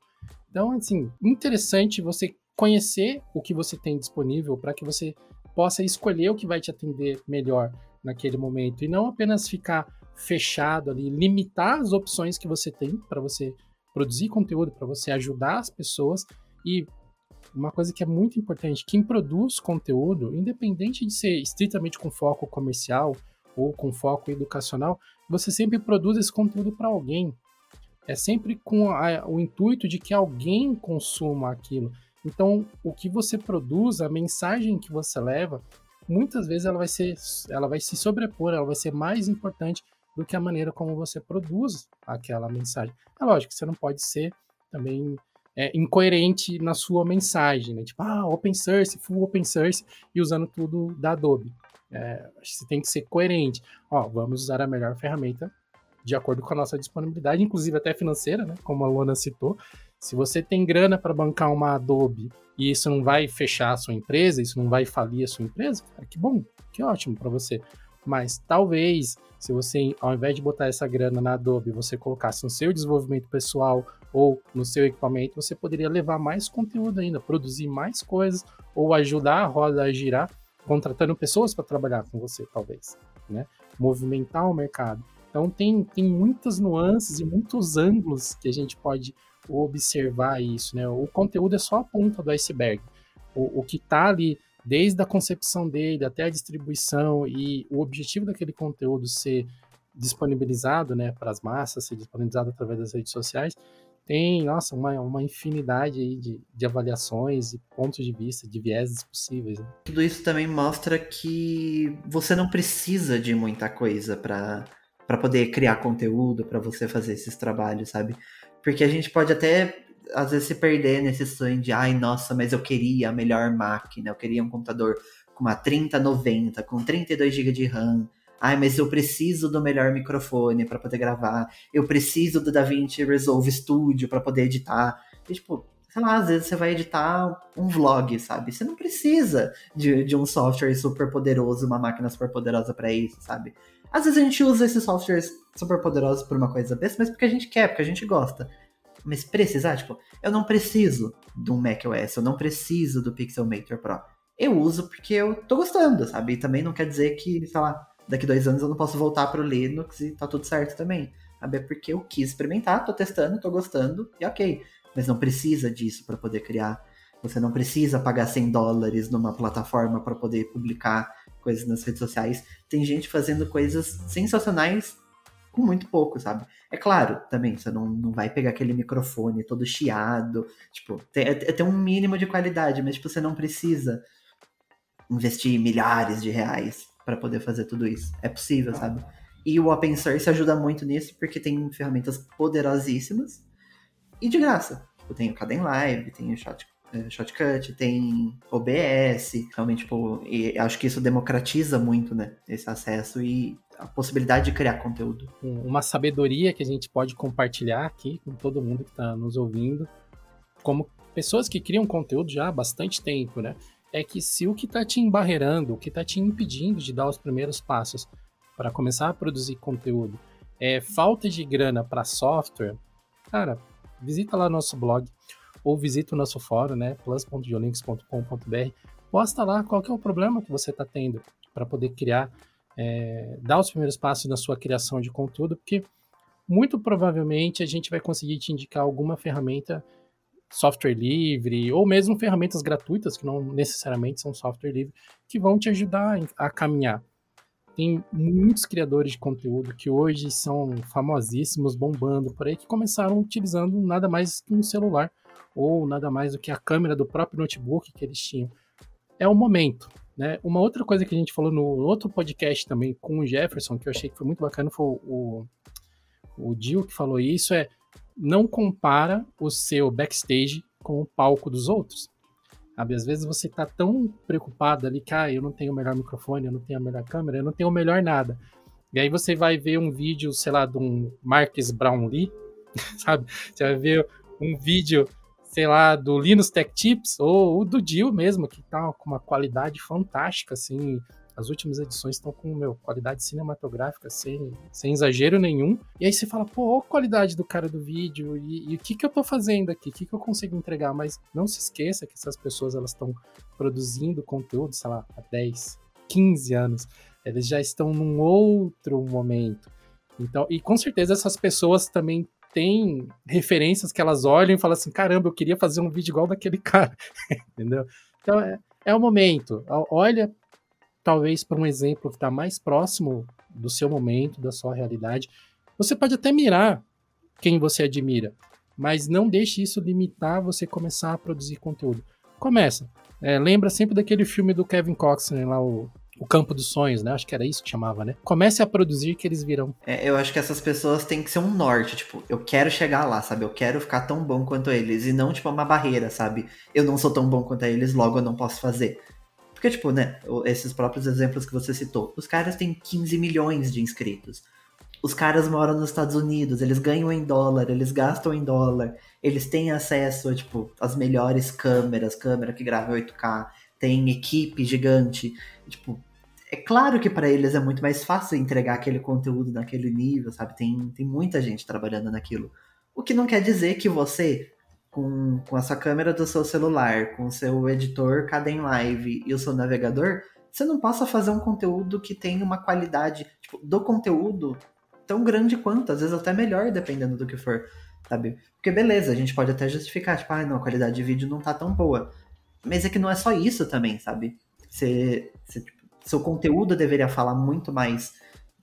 Então, assim, interessante você conhecer o que você tem disponível para que você possa escolher o que vai te atender melhor naquele momento e não apenas ficar fechado ali, limitar as opções que você tem para você produzir conteúdo, para você ajudar as pessoas e uma coisa que é muito importante, quem produz conteúdo, independente de ser estritamente com foco comercial ou com foco educacional, você sempre produz esse conteúdo para alguém. É sempre com a, o intuito de que alguém consuma aquilo. Então, o que você produz, a mensagem que você leva, muitas vezes ela vai ser, ela vai se sobrepor, ela vai ser mais importante do que a maneira como você produz aquela mensagem. É lógico você não pode ser também é, incoerente na sua mensagem, né? Tipo, ah, open source, full open source, e usando tudo da Adobe. É, você tem que ser coerente. Ó, vamos usar a melhor ferramenta de acordo com a nossa disponibilidade, inclusive até financeira, né? Como a Lona citou. Se você tem grana para bancar uma Adobe e isso não vai fechar a sua empresa, isso não vai falir a sua empresa, cara, que bom, que ótimo para você. Mas talvez, se você, ao invés de botar essa grana na Adobe, você colocasse no seu desenvolvimento pessoal ou no seu equipamento, você poderia levar mais conteúdo ainda, produzir mais coisas ou ajudar a roda a girar, contratando pessoas para trabalhar com você, talvez, né? Movimentar o mercado. Então tem, tem muitas nuances e muitos ângulos que a gente pode observar isso, né? O conteúdo é só a ponta do iceberg. O, o que está ali, desde a concepção dele até a distribuição e o objetivo daquele conteúdo ser disponibilizado, né, para as massas, ser disponibilizado através das redes sociais, tem, nossa, uma, uma infinidade aí de, de avaliações e pontos de vista, de vieses possíveis. Né? Tudo isso também mostra que você não precisa de muita coisa para para poder criar conteúdo, para você fazer esses trabalhos, sabe? Porque a gente pode até às vezes se perder nesse sonho de, ai, nossa, mas eu queria a melhor máquina, eu queria um computador com uma 3090, com 32 GB de RAM. Ai, mas eu preciso do melhor microfone para poder gravar. Eu preciso do DaVinci Resolve Studio para poder editar. E, tipo, sei lá, às vezes você vai editar um vlog, sabe? Você não precisa de, de um software super poderoso, uma máquina super poderosa para isso, sabe? Às vezes a gente usa esses softwares super poderosos por uma coisa besta, mas porque a gente quer, porque a gente gosta. Mas precisar, tipo, eu não preciso de um macOS, eu não preciso do Pixelmator Pro. Eu uso porque eu tô gostando, sabe? E também não quer dizer que, sei lá, daqui dois anos eu não posso voltar pro Linux e tá tudo certo também. Sabe? É porque eu quis experimentar, tô testando, tô gostando e ok. Mas não precisa disso para poder criar. Você não precisa pagar 100 dólares numa plataforma para poder publicar coisas nas redes sociais, tem gente fazendo coisas sensacionais com muito pouco, sabe? É claro, também, você não, não vai pegar aquele microfone todo chiado, tipo, tem, é, tem um mínimo de qualidade, mas tipo, você não precisa investir milhares de reais para poder fazer tudo isso. É possível, sabe? E o open source ajuda muito nisso, porque tem ferramentas poderosíssimas e de graça. Tipo, tem o Caden Live, tem o Shot é, Shotcut, tem OBS, realmente, tipo, acho que isso democratiza muito, né, esse acesso e a possibilidade de criar conteúdo. Uma sabedoria que a gente pode compartilhar aqui com todo mundo que está nos ouvindo, como pessoas que criam conteúdo já há bastante tempo, né, é que se o que está te embarreirando, o que está te impedindo de dar os primeiros passos para começar a produzir conteúdo, é falta de grana para software, cara, visita lá nosso blog ou visita o nosso fórum, né, plus.geolinks.com.br, posta lá qual é o problema que você está tendo para poder criar, é, dar os primeiros passos na sua criação de conteúdo, porque muito provavelmente a gente vai conseguir te indicar alguma ferramenta software livre ou mesmo ferramentas gratuitas que não necessariamente são software livre que vão te ajudar a caminhar. Tem muitos criadores de conteúdo que hoje são famosíssimos, bombando por aí, que começaram utilizando nada mais que um celular ou nada mais do que a câmera do próprio notebook que eles tinham. É o momento. Né? Uma outra coisa que a gente falou no outro podcast também com o Jefferson, que eu achei que foi muito bacana, foi o, o Dio que falou isso, é não compara o seu backstage com o palco dos outros. Sabe? Às vezes você está tão preocupado ali que ah, eu não tenho o melhor microfone, eu não tenho a melhor câmera, eu não tenho o melhor nada. E aí você vai ver um vídeo, sei lá, de um Marcus Brownlee, sabe? Você vai ver um vídeo sei lá, do Linus Tech Tips ou o do Dio mesmo, que tá com uma qualidade fantástica, assim. As últimas edições estão com, meu, qualidade cinematográfica sem, sem exagero nenhum. E aí você fala, pô, a qualidade do cara do vídeo e, e o que que eu tô fazendo aqui? O que que eu consigo entregar? Mas não se esqueça que essas pessoas, elas estão produzindo conteúdo, sei lá, há 10, 15 anos. Eles já estão num outro momento. Então, e com certeza essas pessoas também tem referências que elas olham e falam assim: caramba, eu queria fazer um vídeo igual daquele cara, entendeu? Então é, é o momento. Olha, talvez para um exemplo que está mais próximo do seu momento, da sua realidade. Você pode até mirar quem você admira, mas não deixe isso limitar você começar a produzir conteúdo. Começa. É, lembra sempre daquele filme do Kevin Costner lá, o, o campo dos sonhos, né? Acho que era isso que chamava, né? Comece a produzir que eles virão. É, eu acho que essas pessoas têm que ser um norte, tipo, eu quero chegar lá, sabe? Eu quero ficar tão bom quanto eles, e não, tipo, uma barreira, sabe? Eu não sou tão bom quanto eles, logo eu não posso fazer. Porque, tipo, né, esses próprios exemplos que você citou, os caras têm 15 milhões de inscritos. Os caras moram nos Estados Unidos, eles ganham em dólar, eles gastam em dólar, eles têm acesso tipo, as melhores câmeras, câmera que grava 8K, tem equipe gigante. Tipo, é claro que para eles é muito mais fácil entregar aquele conteúdo naquele nível, sabe? Tem, tem muita gente trabalhando naquilo. O que não quer dizer que você, com, com a sua câmera do seu celular, com o seu editor Caden Live e o seu navegador, você não possa fazer um conteúdo que tenha uma qualidade tipo, do conteúdo tão grande quanto, às vezes até melhor, dependendo do que for, sabe? Porque beleza, a gente pode até justificar, tipo, ah, não, a qualidade de vídeo não tá tão boa. Mas é que não é só isso também, sabe? Você, você tipo, seu conteúdo deveria falar muito mais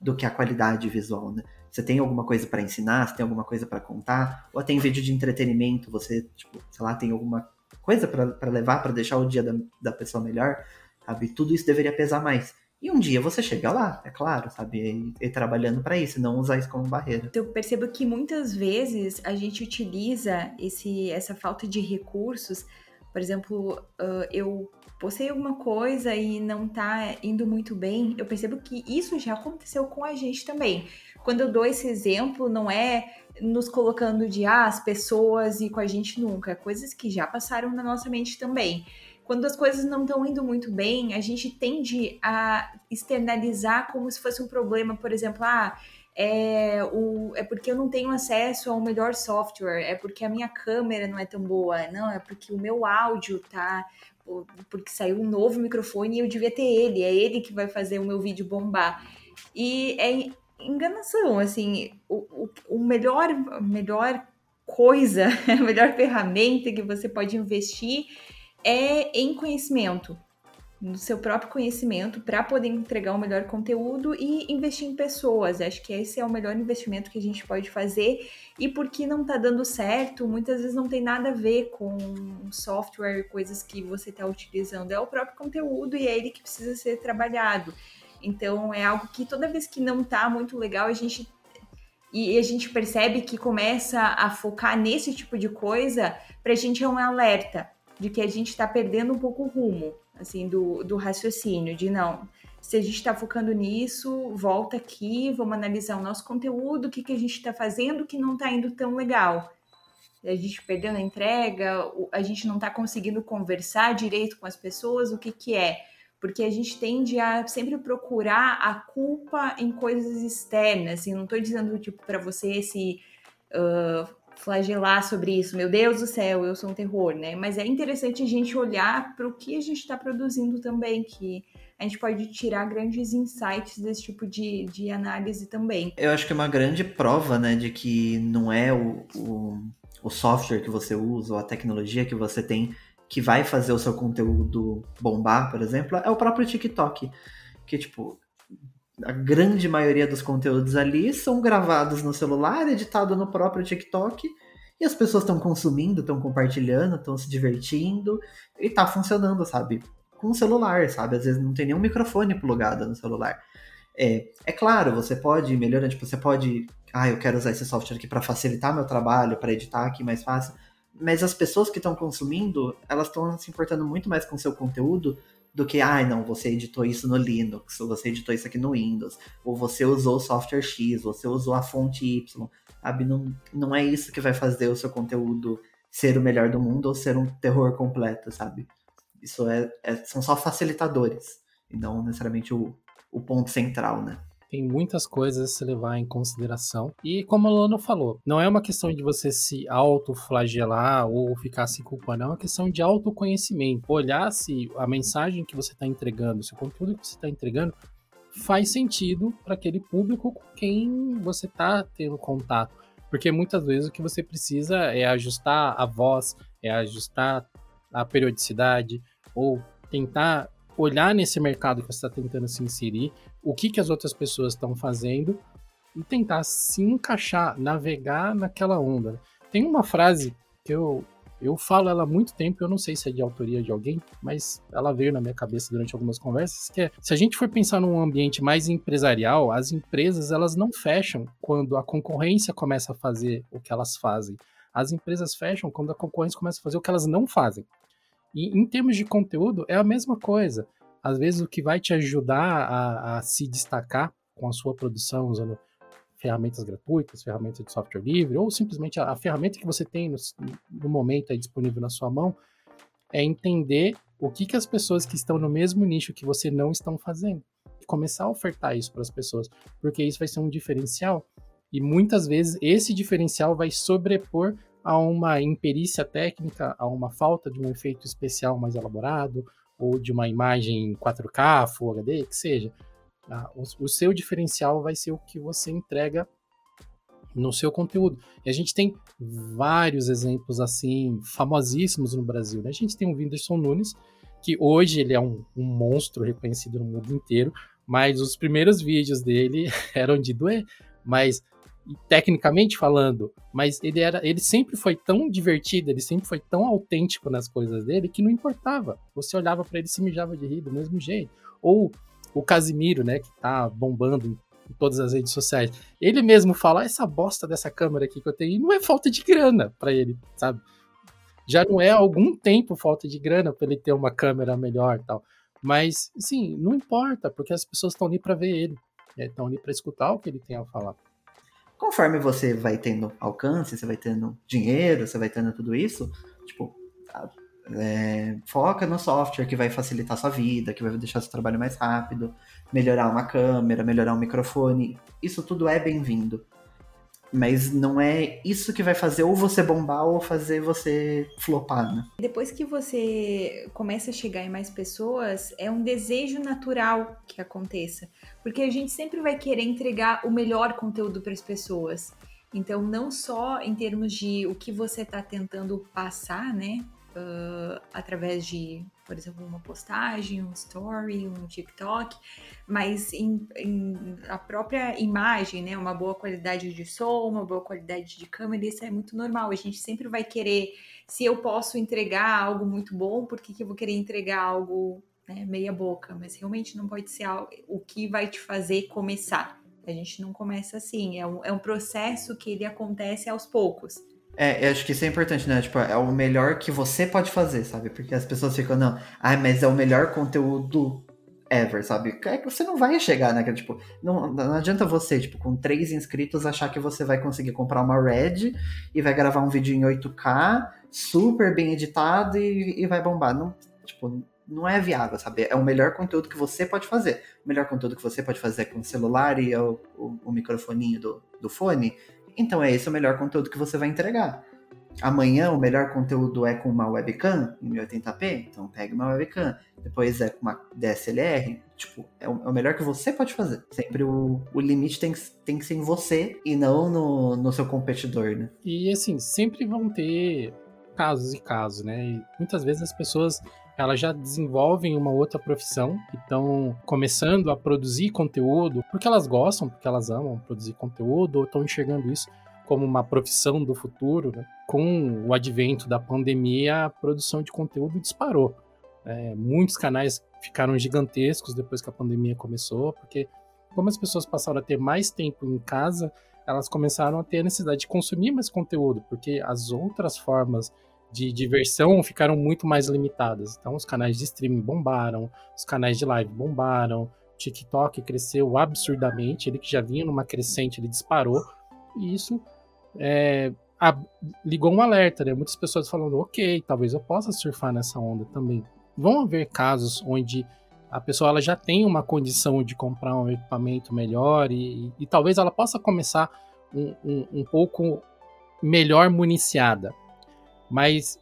do que a qualidade visual, né? Você tem alguma coisa para ensinar, você tem alguma coisa para contar, ou tem vídeo de entretenimento, você, tipo, sei lá, tem alguma coisa para levar, para deixar o dia da, da pessoa melhor, sabe? Tudo isso deveria pesar mais. E um dia você chega lá, é claro, sabe? E, e trabalhando para isso, não usar isso como barreira. Eu percebo que muitas vezes a gente utiliza esse, essa falta de recursos. Por exemplo, uh, eu postei alguma coisa e não tá indo muito bem. Eu percebo que isso já aconteceu com a gente também. Quando eu dou esse exemplo, não é nos colocando de ah, as pessoas e com a gente nunca, é coisas que já passaram na nossa mente também quando as coisas não estão indo muito bem, a gente tende a externalizar como se fosse um problema, por exemplo, ah, é, o, é porque eu não tenho acesso ao melhor software, é porque a minha câmera não é tão boa, não, é porque o meu áudio tá. Porque saiu um novo microfone e eu devia ter ele, é ele que vai fazer o meu vídeo bombar. E é enganação, assim, o, o, o melhor, melhor coisa, a melhor ferramenta que você pode investir é em conhecimento, no seu próprio conhecimento, para poder entregar o um melhor conteúdo e investir em pessoas. Acho que esse é o melhor investimento que a gente pode fazer. E porque não está dando certo, muitas vezes não tem nada a ver com software, coisas que você está utilizando. É o próprio conteúdo e é ele que precisa ser trabalhado. Então é algo que toda vez que não está muito legal, a gente e a gente percebe que começa a focar nesse tipo de coisa, para a gente é um alerta de que a gente está perdendo um pouco o rumo, assim, do, do raciocínio, de não, se a gente está focando nisso, volta aqui, vamos analisar o nosso conteúdo, o que, que a gente está fazendo que não está indo tão legal. A gente perdeu na entrega, a gente não está conseguindo conversar direito com as pessoas, o que, que é? Porque a gente tende a sempre procurar a culpa em coisas externas. Assim, não estou dizendo tipo para você se uh, flagelar sobre isso, meu Deus do céu, eu sou um terror, né? Mas é interessante a gente olhar para o que a gente está produzindo também, que a gente pode tirar grandes insights desse tipo de, de análise também. Eu acho que é uma grande prova, né, de que não é o, o, o software que você usa ou a tecnologia que você tem que vai fazer o seu conteúdo bombar, por exemplo, é o próprio TikTok. Que, tipo, a grande maioria dos conteúdos ali são gravados no celular, editado no próprio TikTok, e as pessoas estão consumindo, estão compartilhando, estão se divertindo, e tá funcionando, sabe? Com o celular, sabe? Às vezes não tem nenhum microfone plugado no celular. É, é claro, você pode melhorar, tipo, você pode, ah, eu quero usar esse software aqui para facilitar meu trabalho, para editar aqui mais fácil, mas as pessoas que estão consumindo, elas estão se importando muito mais com o seu conteúdo do que, ah, não, você editou isso no Linux, ou você editou isso aqui no Windows, ou você usou o software X, você usou a fonte Y, sabe? Não, não é isso que vai fazer o seu conteúdo ser o melhor do mundo ou ser um terror completo, sabe? Isso é, é são só facilitadores, e não necessariamente o, o ponto central, né? Tem muitas coisas a se levar em consideração. E como a Lona falou, não é uma questão de você se autoflagelar ou ficar se culpando, é uma questão de autoconhecimento. Olhar se a mensagem que você está entregando, se o conteúdo que você está entregando faz sentido para aquele público com quem você está tendo contato. Porque muitas vezes o que você precisa é ajustar a voz, é ajustar a periodicidade, ou tentar olhar nesse mercado que você está tentando se inserir, o que, que as outras pessoas estão fazendo e tentar se encaixar, navegar naquela onda. Tem uma frase que eu, Eu falo ela há muito tempo, eu não sei se é de autoria de alguém, mas ela veio na minha cabeça durante algumas conversas, que é, se a gente for pensar num ambiente mais empresarial, as empresas elas não fecham quando a concorrência começa a fazer o que elas fazem. As empresas fecham quando a concorrência começa a fazer o que elas não fazem. E em termos de conteúdo, é a mesma coisa. Às vezes o que vai te ajudar a, a se destacar com a sua produção usando ferramentas gratuitas, ferramentas de software livre, ou simplesmente a, a ferramenta que você tem no, no momento disponível na sua mão, é entender o que, que as pessoas que estão no mesmo nicho que você não estão fazendo. E começar a ofertar isso para as pessoas, porque isso vai ser um diferencial. E muitas vezes esse diferencial vai sobrepor a uma imperícia técnica, a uma falta de um efeito especial mais elaborado, ou de uma imagem 4K, Full HD, que seja. Tá? O, o seu diferencial vai ser o que você entrega no seu conteúdo. E a gente tem vários exemplos assim, famosíssimos no Brasil. Né? A gente tem o Whindersson Nunes, que hoje ele é um, um, monstro reconhecido no mundo inteiro, mas os primeiros vídeos dele eram de doer, mas tecnicamente falando, mas ele era, ele sempre foi tão divertido, ele sempre foi tão autêntico nas coisas dele que não importava. Você olhava para ele e se mijava de rir do mesmo jeito. Ou o Casimiro, né, que tá bombando em todas as redes sociais. Ele mesmo fala, ah, essa bosta dessa câmera aqui que eu tenho, e não é falta de grana para ele, sabe? Já não é há algum tempo falta de grana para ele ter uma câmera melhor tal. Mas, sim, não importa, porque as pessoas estão ali para ver ele. Estão né? ali para escutar o que ele tem a falar. Conforme você vai tendo alcance, você vai tendo dinheiro, você vai tendo tudo isso, tipo, é, foca no software que vai facilitar sua vida, que vai deixar seu trabalho mais rápido, melhorar uma câmera, melhorar um microfone. Isso tudo é bem-vindo. Mas não é isso que vai fazer ou você bombar ou fazer você flopar, né? Depois que você começa a chegar em mais pessoas, é um desejo natural que aconteça. Porque a gente sempre vai querer entregar o melhor conteúdo para as pessoas. Então, não só em termos de o que você está tentando passar, né? uh, através de, por exemplo, uma postagem, um story, um TikTok, mas em, em, a própria imagem, né? Uma boa qualidade de som, uma boa qualidade de câmera, isso é muito normal. A gente sempre vai querer, se eu posso entregar algo muito bom, por que, que eu vou querer entregar algo né, meia boca? Mas realmente não pode ser o que vai te fazer começar. A gente não começa assim, é um, é um processo que ele acontece aos poucos. É, eu acho que isso é importante, né? Tipo, é o melhor que você pode fazer, sabe? Porque as pessoas ficam, não, ai, mas é o melhor conteúdo ever, sabe? É que você não vai chegar naquele, tipo, não, não adianta você, tipo, com três inscritos achar que você vai conseguir comprar uma Red e vai gravar um vídeo em 8K, super bem editado e, e vai bombar. Não, tipo, não é viável, sabe? É o melhor conteúdo que você pode fazer. O melhor conteúdo que você pode fazer é com o celular e o, o, o microfoninho do, do fone então é esse o melhor conteúdo que você vai entregar. Amanhã o melhor conteúdo é com uma webcam em 1080p, então pegue uma webcam. Depois é com uma DSLR, tipo, é o, é o melhor que você pode fazer. Sempre o, o limite tem que, tem que ser em você e não no, no seu competidor, né? E assim, sempre vão ter casos e casos, né? E muitas vezes as pessoas elas já desenvolvem uma outra profissão e estão começando a produzir conteúdo porque elas gostam, porque elas amam produzir conteúdo, ou estão enxergando isso como uma profissão do futuro. Né? Com o advento da pandemia, a produção de conteúdo disparou. É, muitos canais ficaram gigantescos depois que a pandemia começou, porque como as pessoas passaram a ter mais tempo em casa, elas começaram a ter a necessidade de consumir mais conteúdo, porque as outras formas de diversão ficaram muito mais limitadas. Então, os canais de streaming bombaram, os canais de live bombaram, TikTok cresceu absurdamente, ele que já vinha numa crescente, ele disparou, e isso é, a, ligou um alerta, né? Muitas pessoas falando, ok, talvez eu possa surfar nessa onda também. Vão haver casos onde a pessoa ela já tem uma condição de comprar um equipamento melhor e, e, e talvez ela possa começar um, um, um pouco melhor municiada. Mas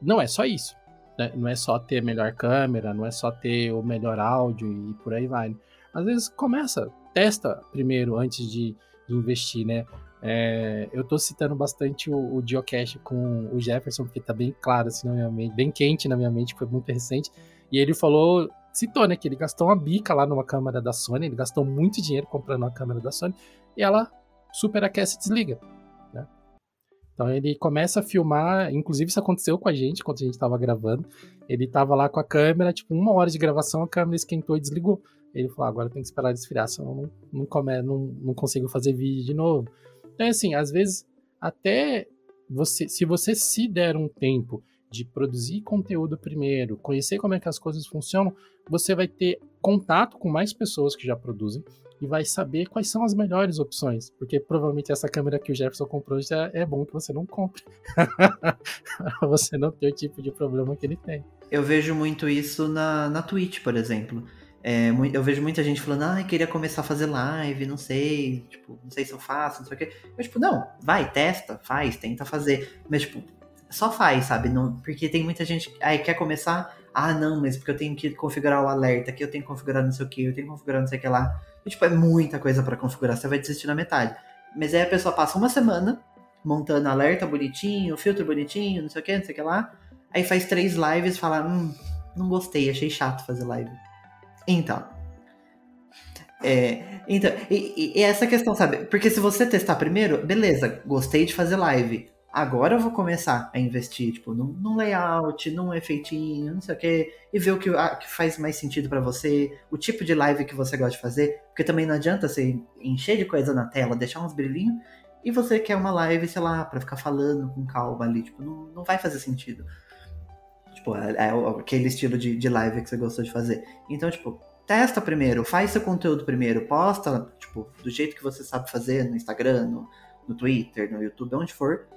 não é só isso. Né? Não é só ter a melhor câmera, não é só ter o melhor áudio e por aí vai. Às vezes começa, testa primeiro antes de, de investir, né? É, eu tô citando bastante o, o Geocache com o Jefferson, porque tá bem claro assim na minha mente, bem quente na minha mente, foi muito recente. E ele falou, citou, né, que ele gastou uma bica lá numa câmera da Sony, ele gastou muito dinheiro comprando uma câmera da Sony, e ela superaquece e desliga. Então ele começa a filmar, inclusive isso aconteceu com a gente quando a gente estava gravando. Ele estava lá com a câmera, tipo, uma hora de gravação, a câmera esquentou e desligou. Ele falou: ah, agora tem que esperar esfriar, senão não, não, come, não, não consigo fazer vídeo de novo. Então, assim, às vezes, até você, se você se der um tempo de produzir conteúdo primeiro, conhecer como é que as coisas funcionam, você vai ter contato com mais pessoas que já produzem e vai saber quais são as melhores opções, porque provavelmente essa câmera que o Jefferson comprou já é bom que você não compre, você não ter o tipo de problema que ele tem. Eu vejo muito isso na, na Twitch, por exemplo. É, eu vejo muita gente falando, ah, queria começar a fazer live, não sei, tipo, não sei se eu faço, não sei o quê. Eu, tipo, não, vai, testa, faz, tenta fazer. Mas, tipo, só faz, sabe? Não, porque tem muita gente aí quer começar, ah, não, mas porque eu tenho que configurar o alerta, que eu tenho que configurar não sei o que, eu tenho que configurar não sei o que lá. Tipo, é muita coisa para configurar, você vai desistir na metade. Mas aí a pessoa passa uma semana montando alerta bonitinho, filtro bonitinho, não sei o que, não sei o que lá. Aí faz três lives e fala, hum, não gostei, achei chato fazer live. Então. É, então, e, e, essa questão, sabe? Porque se você testar primeiro, beleza, gostei de fazer live. Agora eu vou começar a investir, tipo, num, num layout, num efeitinho, não sei o quê, e ver o que, a, que faz mais sentido para você, o tipo de live que você gosta de fazer, porque também não adianta você encher de coisa na tela, deixar uns brilhinhos, e você quer uma live, sei lá, para ficar falando com calma ali, tipo, não, não vai fazer sentido. Tipo, é, é aquele estilo de, de live que você gostou de fazer. Então, tipo, testa primeiro, faz seu conteúdo primeiro, posta, tipo, do jeito que você sabe fazer no Instagram, no, no Twitter, no YouTube, onde for.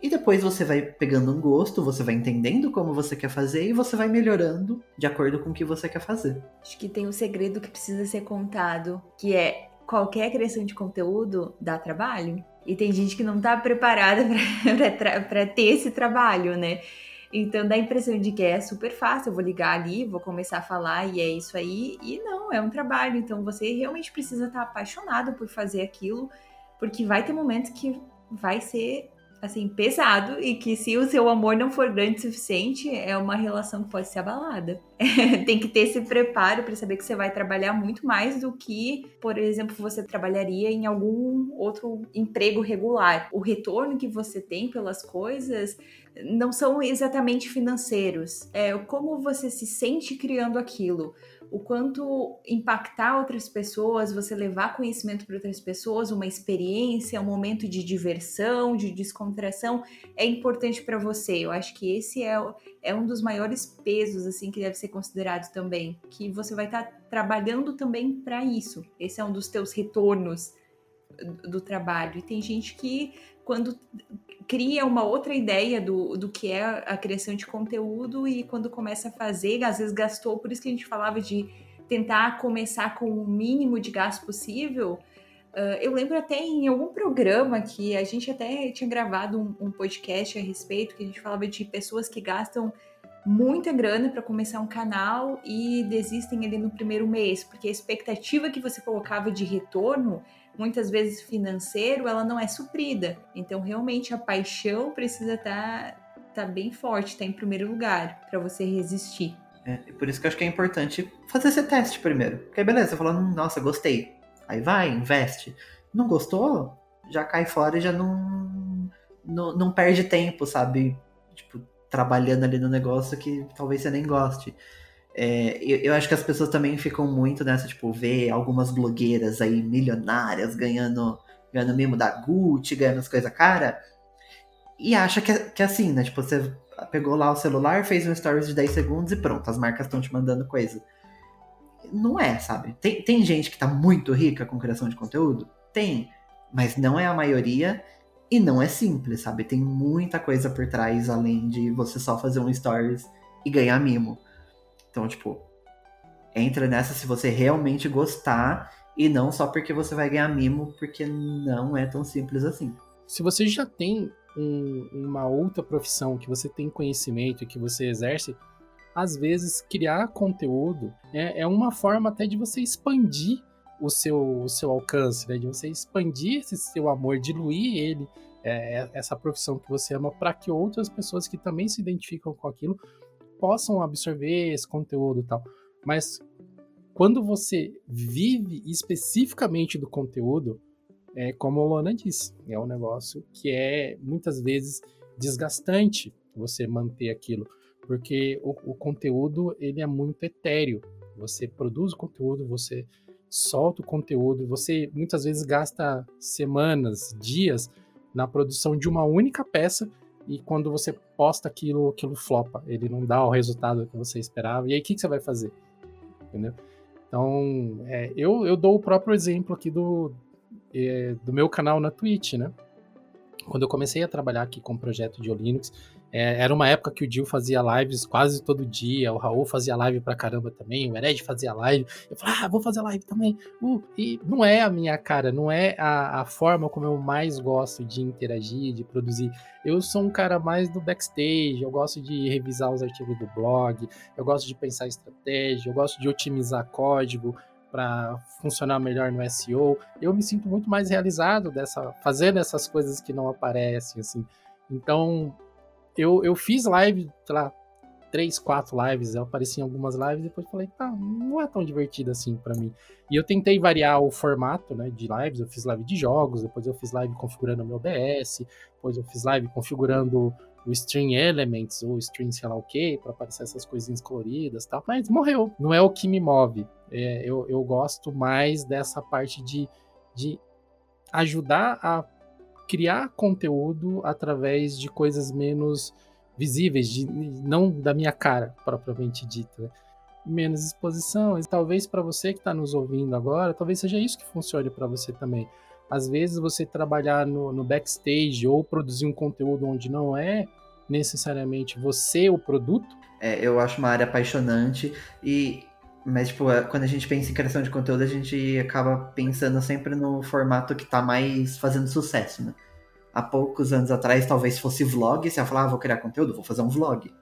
E depois você vai pegando um gosto, você vai entendendo como você quer fazer e você vai melhorando de acordo com o que você quer fazer. Acho que tem um segredo que precisa ser contado, que é qualquer criação de conteúdo dá trabalho. E tem gente que não tá preparada para ter esse trabalho, né? Então dá a impressão de que é super fácil, eu vou ligar ali, vou começar a falar e é isso aí. E não, é um trabalho. Então você realmente precisa estar apaixonado por fazer aquilo, porque vai ter momentos que vai ser assim pesado e que se o seu amor não for grande o suficiente, é uma relação que pode ser abalada. Tem que ter esse preparo para saber que você vai trabalhar muito mais do que, por exemplo, você trabalharia em algum outro emprego regular. O retorno que você tem pelas coisas não são exatamente financeiros. É como você se sente criando aquilo, o quanto impactar outras pessoas, você levar conhecimento para outras pessoas, uma experiência, um momento de diversão, de descontração, é importante para você. Eu acho que esse é, é um dos maiores pesos assim que deve ser considerado também, que você vai estar tá trabalhando também para isso. Esse é um dos teus retornos do trabalho. E tem gente que quando cria uma outra ideia do, do que é a criação de conteúdo e quando começa a fazer, às vezes gastou, por isso que a gente falava de tentar começar com o mínimo de gasto possível. Uh, eu lembro até em algum programa que a gente até tinha gravado um, um podcast a respeito, que a gente falava de pessoas que gastam muita grana para começar um canal e desistem ali no primeiro mês, porque a expectativa que você colocava de retorno muitas vezes financeiro, ela não é suprida. Então, realmente, a paixão precisa estar tá, tá bem forte, tá em primeiro lugar, para você resistir. É, por isso que eu acho que é importante fazer esse teste primeiro. Porque beleza, você falou, nossa, gostei. Aí vai, investe. Não gostou? Já cai fora e já não, não, não perde tempo, sabe? Tipo, trabalhando ali no negócio que talvez você nem goste. É, eu, eu, acho que as pessoas também ficam muito nessa, tipo, ver algumas blogueiras aí milionárias ganhando, ganhando mimo da Gucci, ganhando as coisas cara, e acha que, é, que é assim, né? Tipo, você pegou lá o celular, fez um stories de 10 segundos e pronto, as marcas estão te mandando coisa. Não é, sabe? Tem, tem gente que tá muito rica com criação de conteúdo? Tem, mas não é a maioria e não é simples, sabe? Tem muita coisa por trás além de você só fazer um stories e ganhar mimo. Então, tipo, entra nessa se você realmente gostar e não só porque você vai ganhar mimo, porque não é tão simples assim. Se você já tem um, uma outra profissão que você tem conhecimento e que você exerce, às vezes criar conteúdo é, é uma forma até de você expandir o seu, o seu alcance, né? de você expandir esse seu amor, diluir ele, é, é essa profissão que você ama, para que outras pessoas que também se identificam com aquilo possam absorver esse conteúdo e tal. Mas quando você vive especificamente do conteúdo, é como a Luana disse, é um negócio que é muitas vezes desgastante você manter aquilo, porque o, o conteúdo ele é muito etéreo. Você produz o conteúdo, você solta o conteúdo, você muitas vezes gasta semanas, dias na produção de uma única peça e quando você posta aquilo, aquilo flopa, ele não dá o resultado que você esperava. E aí o que, que você vai fazer? Entendeu? Então, é, eu, eu dou o próprio exemplo aqui do, é, do meu canal na Twitch, né? Quando eu comecei a trabalhar aqui com o projeto de Linux, é, era uma época que o Dio fazia lives quase todo dia, o Raul fazia live pra caramba também, o Hered fazia live. Eu falei, ah, vou fazer live também. Uh, e não é a minha cara, não é a, a forma como eu mais gosto de interagir, de produzir. Eu sou um cara mais do backstage, eu gosto de revisar os artigos do blog, eu gosto de pensar estratégia, eu gosto de otimizar código para funcionar melhor no SEO. Eu me sinto muito mais realizado dessa fazendo essas coisas que não aparecem assim. Então, eu, eu fiz live, sei lá, três, quatro lives, eu apareci em algumas lives e depois falei, tá, não é tão divertido assim para mim. E eu tentei variar o formato, né, de lives, eu fiz live de jogos, depois eu fiz live configurando o meu OBS, depois eu fiz live configurando o String Elements ou String sei lá o que, para aparecer essas coisinhas coloridas tal, mas morreu, não é o que me move. É, eu, eu gosto mais dessa parte de, de ajudar a criar conteúdo através de coisas menos visíveis, de, não da minha cara propriamente dita. Né? Menos exposição. E talvez para você que está nos ouvindo agora, talvez seja isso que funcione para você também. Às vezes você trabalhar no, no backstage ou produzir um conteúdo onde não é necessariamente você o produto. É, eu acho uma área apaixonante e mas, tipo, é, quando a gente pensa em criação de conteúdo, a gente acaba pensando sempre no formato que tá mais fazendo sucesso, né? Há poucos anos atrás, talvez fosse vlog, você ia falar, ah, vou criar conteúdo, vou fazer um vlog.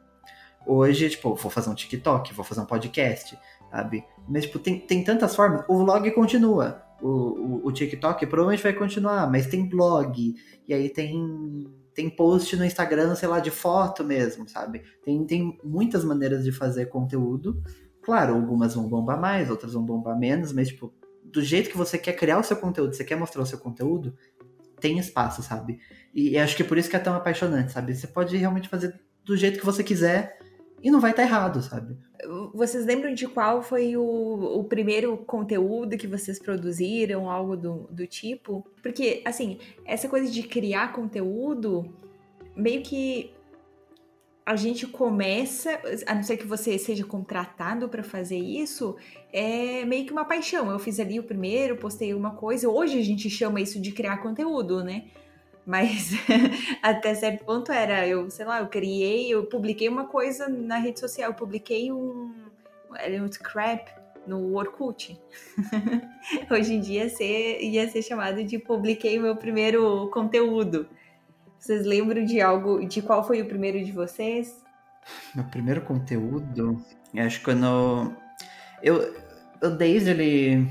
Hoje, tipo, vou fazer um TikTok, vou fazer um podcast, sabe? Mas, tipo, tem, tem tantas formas. O vlog continua. O, o, o TikTok provavelmente vai continuar, mas tem blog, e aí tem tem post no Instagram, sei lá, de foto mesmo, sabe? Tem, tem muitas maneiras de fazer conteúdo Claro, algumas vão bombar mais, outras vão bombar menos, mas, tipo, do jeito que você quer criar o seu conteúdo, você quer mostrar o seu conteúdo, tem espaço, sabe? E, acho que é por isso que é tão apaixonante, sabe? Você pode realmente fazer do jeito que você quiser e não vai estar tá errado, sabe? Vocês lembram de qual foi o, o primeiro conteúdo que vocês produziram, algo do, do tipo? Porque, assim, essa coisa de criar conteúdo meio que a gente começa, a não ser que você seja contratado para fazer isso, é meio que uma paixão. Eu fiz ali o primeiro, postei uma coisa. Hoje a gente chama isso de criar conteúdo, né? Mas até certo ponto era, eu, sei lá, eu criei, eu publiquei uma coisa na rede social, eu publiquei um, era um scrap no Orkut. Hoje em dia ser, ia ser chamado de publiquei meu primeiro conteúdo. Vocês lembram de algo, de qual foi o primeiro de vocês? Meu primeiro conteúdo, acho que quando eu, eu desde ele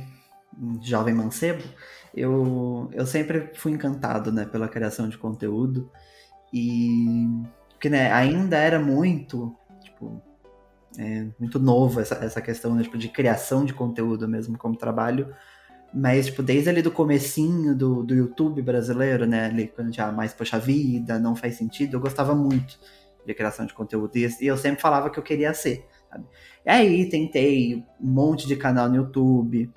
jovem mancebo, eu, eu sempre fui encantado, né, pela criação de conteúdo e que né, ainda era muito, tipo, é, muito novo essa, essa questão né, tipo, de criação de conteúdo mesmo como trabalho. Mas, tipo, desde ali do comecinho do, do YouTube brasileiro, né? Ali quando já mais poxa vida, não faz sentido, eu gostava muito de criação de conteúdo. E, eu sempre falava que eu queria ser, sabe? E aí tentei um monte de canal no YouTube.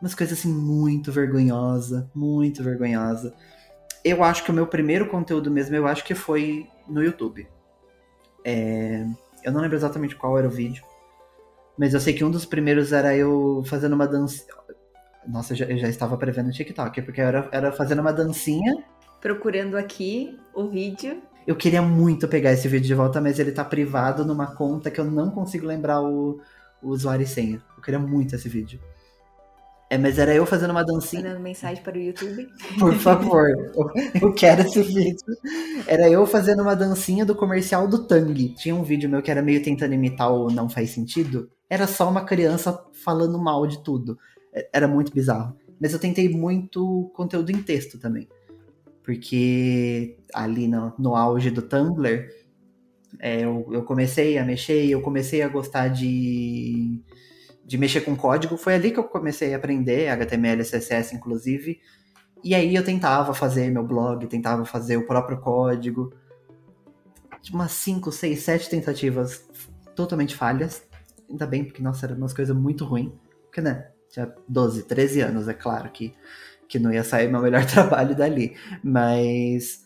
Umas coisas assim muito vergonhosa, muito vergonhosa. Eu acho que o meu primeiro conteúdo mesmo, eu acho que foi no YouTube. É... Eu não lembro exatamente qual era o vídeo. Mas eu sei que um dos primeiros era eu fazendo uma dança. Nossa, eu já, eu já estava prevendo o TikTok, porque era, era fazendo uma dancinha. Procurando aqui o vídeo. Eu queria muito pegar esse vídeo de volta, mas ele tá privado numa conta que eu não consigo lembrar o, o usuário e senha. Eu queria muito esse vídeo. É, mas era eu fazendo uma dancinha. Mandando mensagem para o YouTube. Por favor, eu quero esse vídeo. Era eu fazendo uma dancinha do comercial do Tang. Tinha um vídeo meu que era meio tentando imitar o Não Faz Sentido. Era só uma criança falando mal de tudo era muito bizarro. Mas eu tentei muito conteúdo em texto também. Porque ali no, no auge do Tumblr, é, eu, eu, comecei a mexer, eu comecei a gostar de, de mexer com código. Foi ali que eu comecei a aprender HTML, CSS, inclusive. E aí eu tentava fazer meu blog, tentava fazer o próprio código. De umas 5, 6, 7 tentativas totalmente falhas. Ainda bem, porque, nossa, eram umas coisas muito ruins. Porque, né, tinha 12, 13 anos, é claro que, que não ia sair meu melhor trabalho dali. Mas,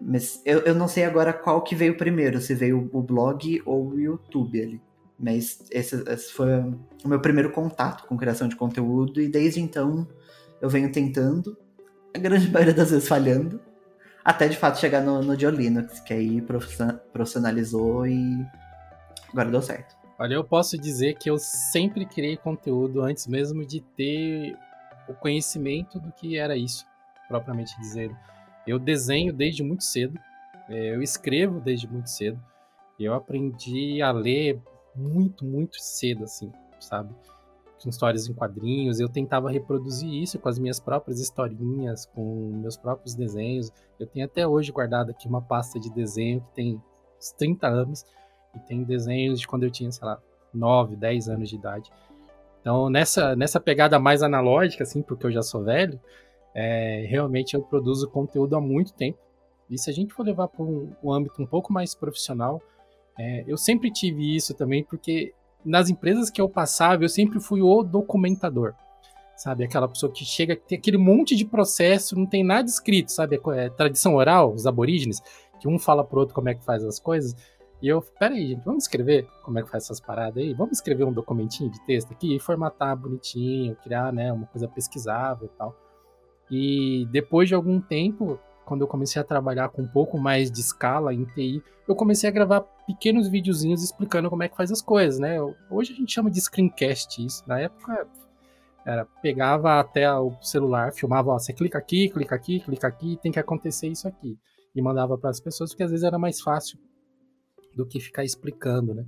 mas eu, eu não sei agora qual que veio primeiro, se veio o blog ou o YouTube ali. Mas esse, esse foi o meu primeiro contato com criação de conteúdo e desde então eu venho tentando, a grande maioria das vezes falhando, até de fato chegar no, no Linux, que aí profissionalizou e agora deu certo. Olha, eu posso dizer que eu sempre criei conteúdo antes mesmo de ter o conhecimento do que era isso, propriamente dizendo. Eu desenho desde muito cedo, é, eu escrevo desde muito cedo, eu aprendi a ler muito, muito cedo, assim, sabe? Com histórias em quadrinhos, eu tentava reproduzir isso com as minhas próprias historinhas, com meus próprios desenhos. Eu tenho até hoje guardado aqui uma pasta de desenho que tem uns 30 anos, e tem desenhos de quando eu tinha, sei lá, 9, 10 anos de idade. Então, nessa, nessa pegada mais analógica, assim, porque eu já sou velho, é, realmente eu produzo conteúdo há muito tempo. E se a gente for levar para um, um, âmbito um pouco mais profissional, é, eu sempre tive isso também, porque nas empresas que eu passava, eu sempre fui o documentador. Sabe, aquela pessoa que chega, tem aquele monte de processo, não tem nada escrito, sabe? É, é tradição oral, os aborígenes, que um fala pro outro como é que faz as coisas. E eu, peraí, gente, vamos escrever como é que faz essas paradas aí? Vamos escrever um documentinho de texto aqui, formatar bonitinho, criar, né, uma coisa pesquisável e tal. E depois de algum tempo, quando eu comecei a trabalhar com um pouco mais de escala em TI, eu comecei a gravar pequenos videozinhos explicando como é que faz as coisas, né? Hoje a gente chama de screencast isso. Na época era pegava até o celular, filmava, ó, você clica aqui, clica aqui, clica aqui, tem que acontecer isso aqui. E mandava para as pessoas, porque às vezes era mais fácil do que ficar explicando, né?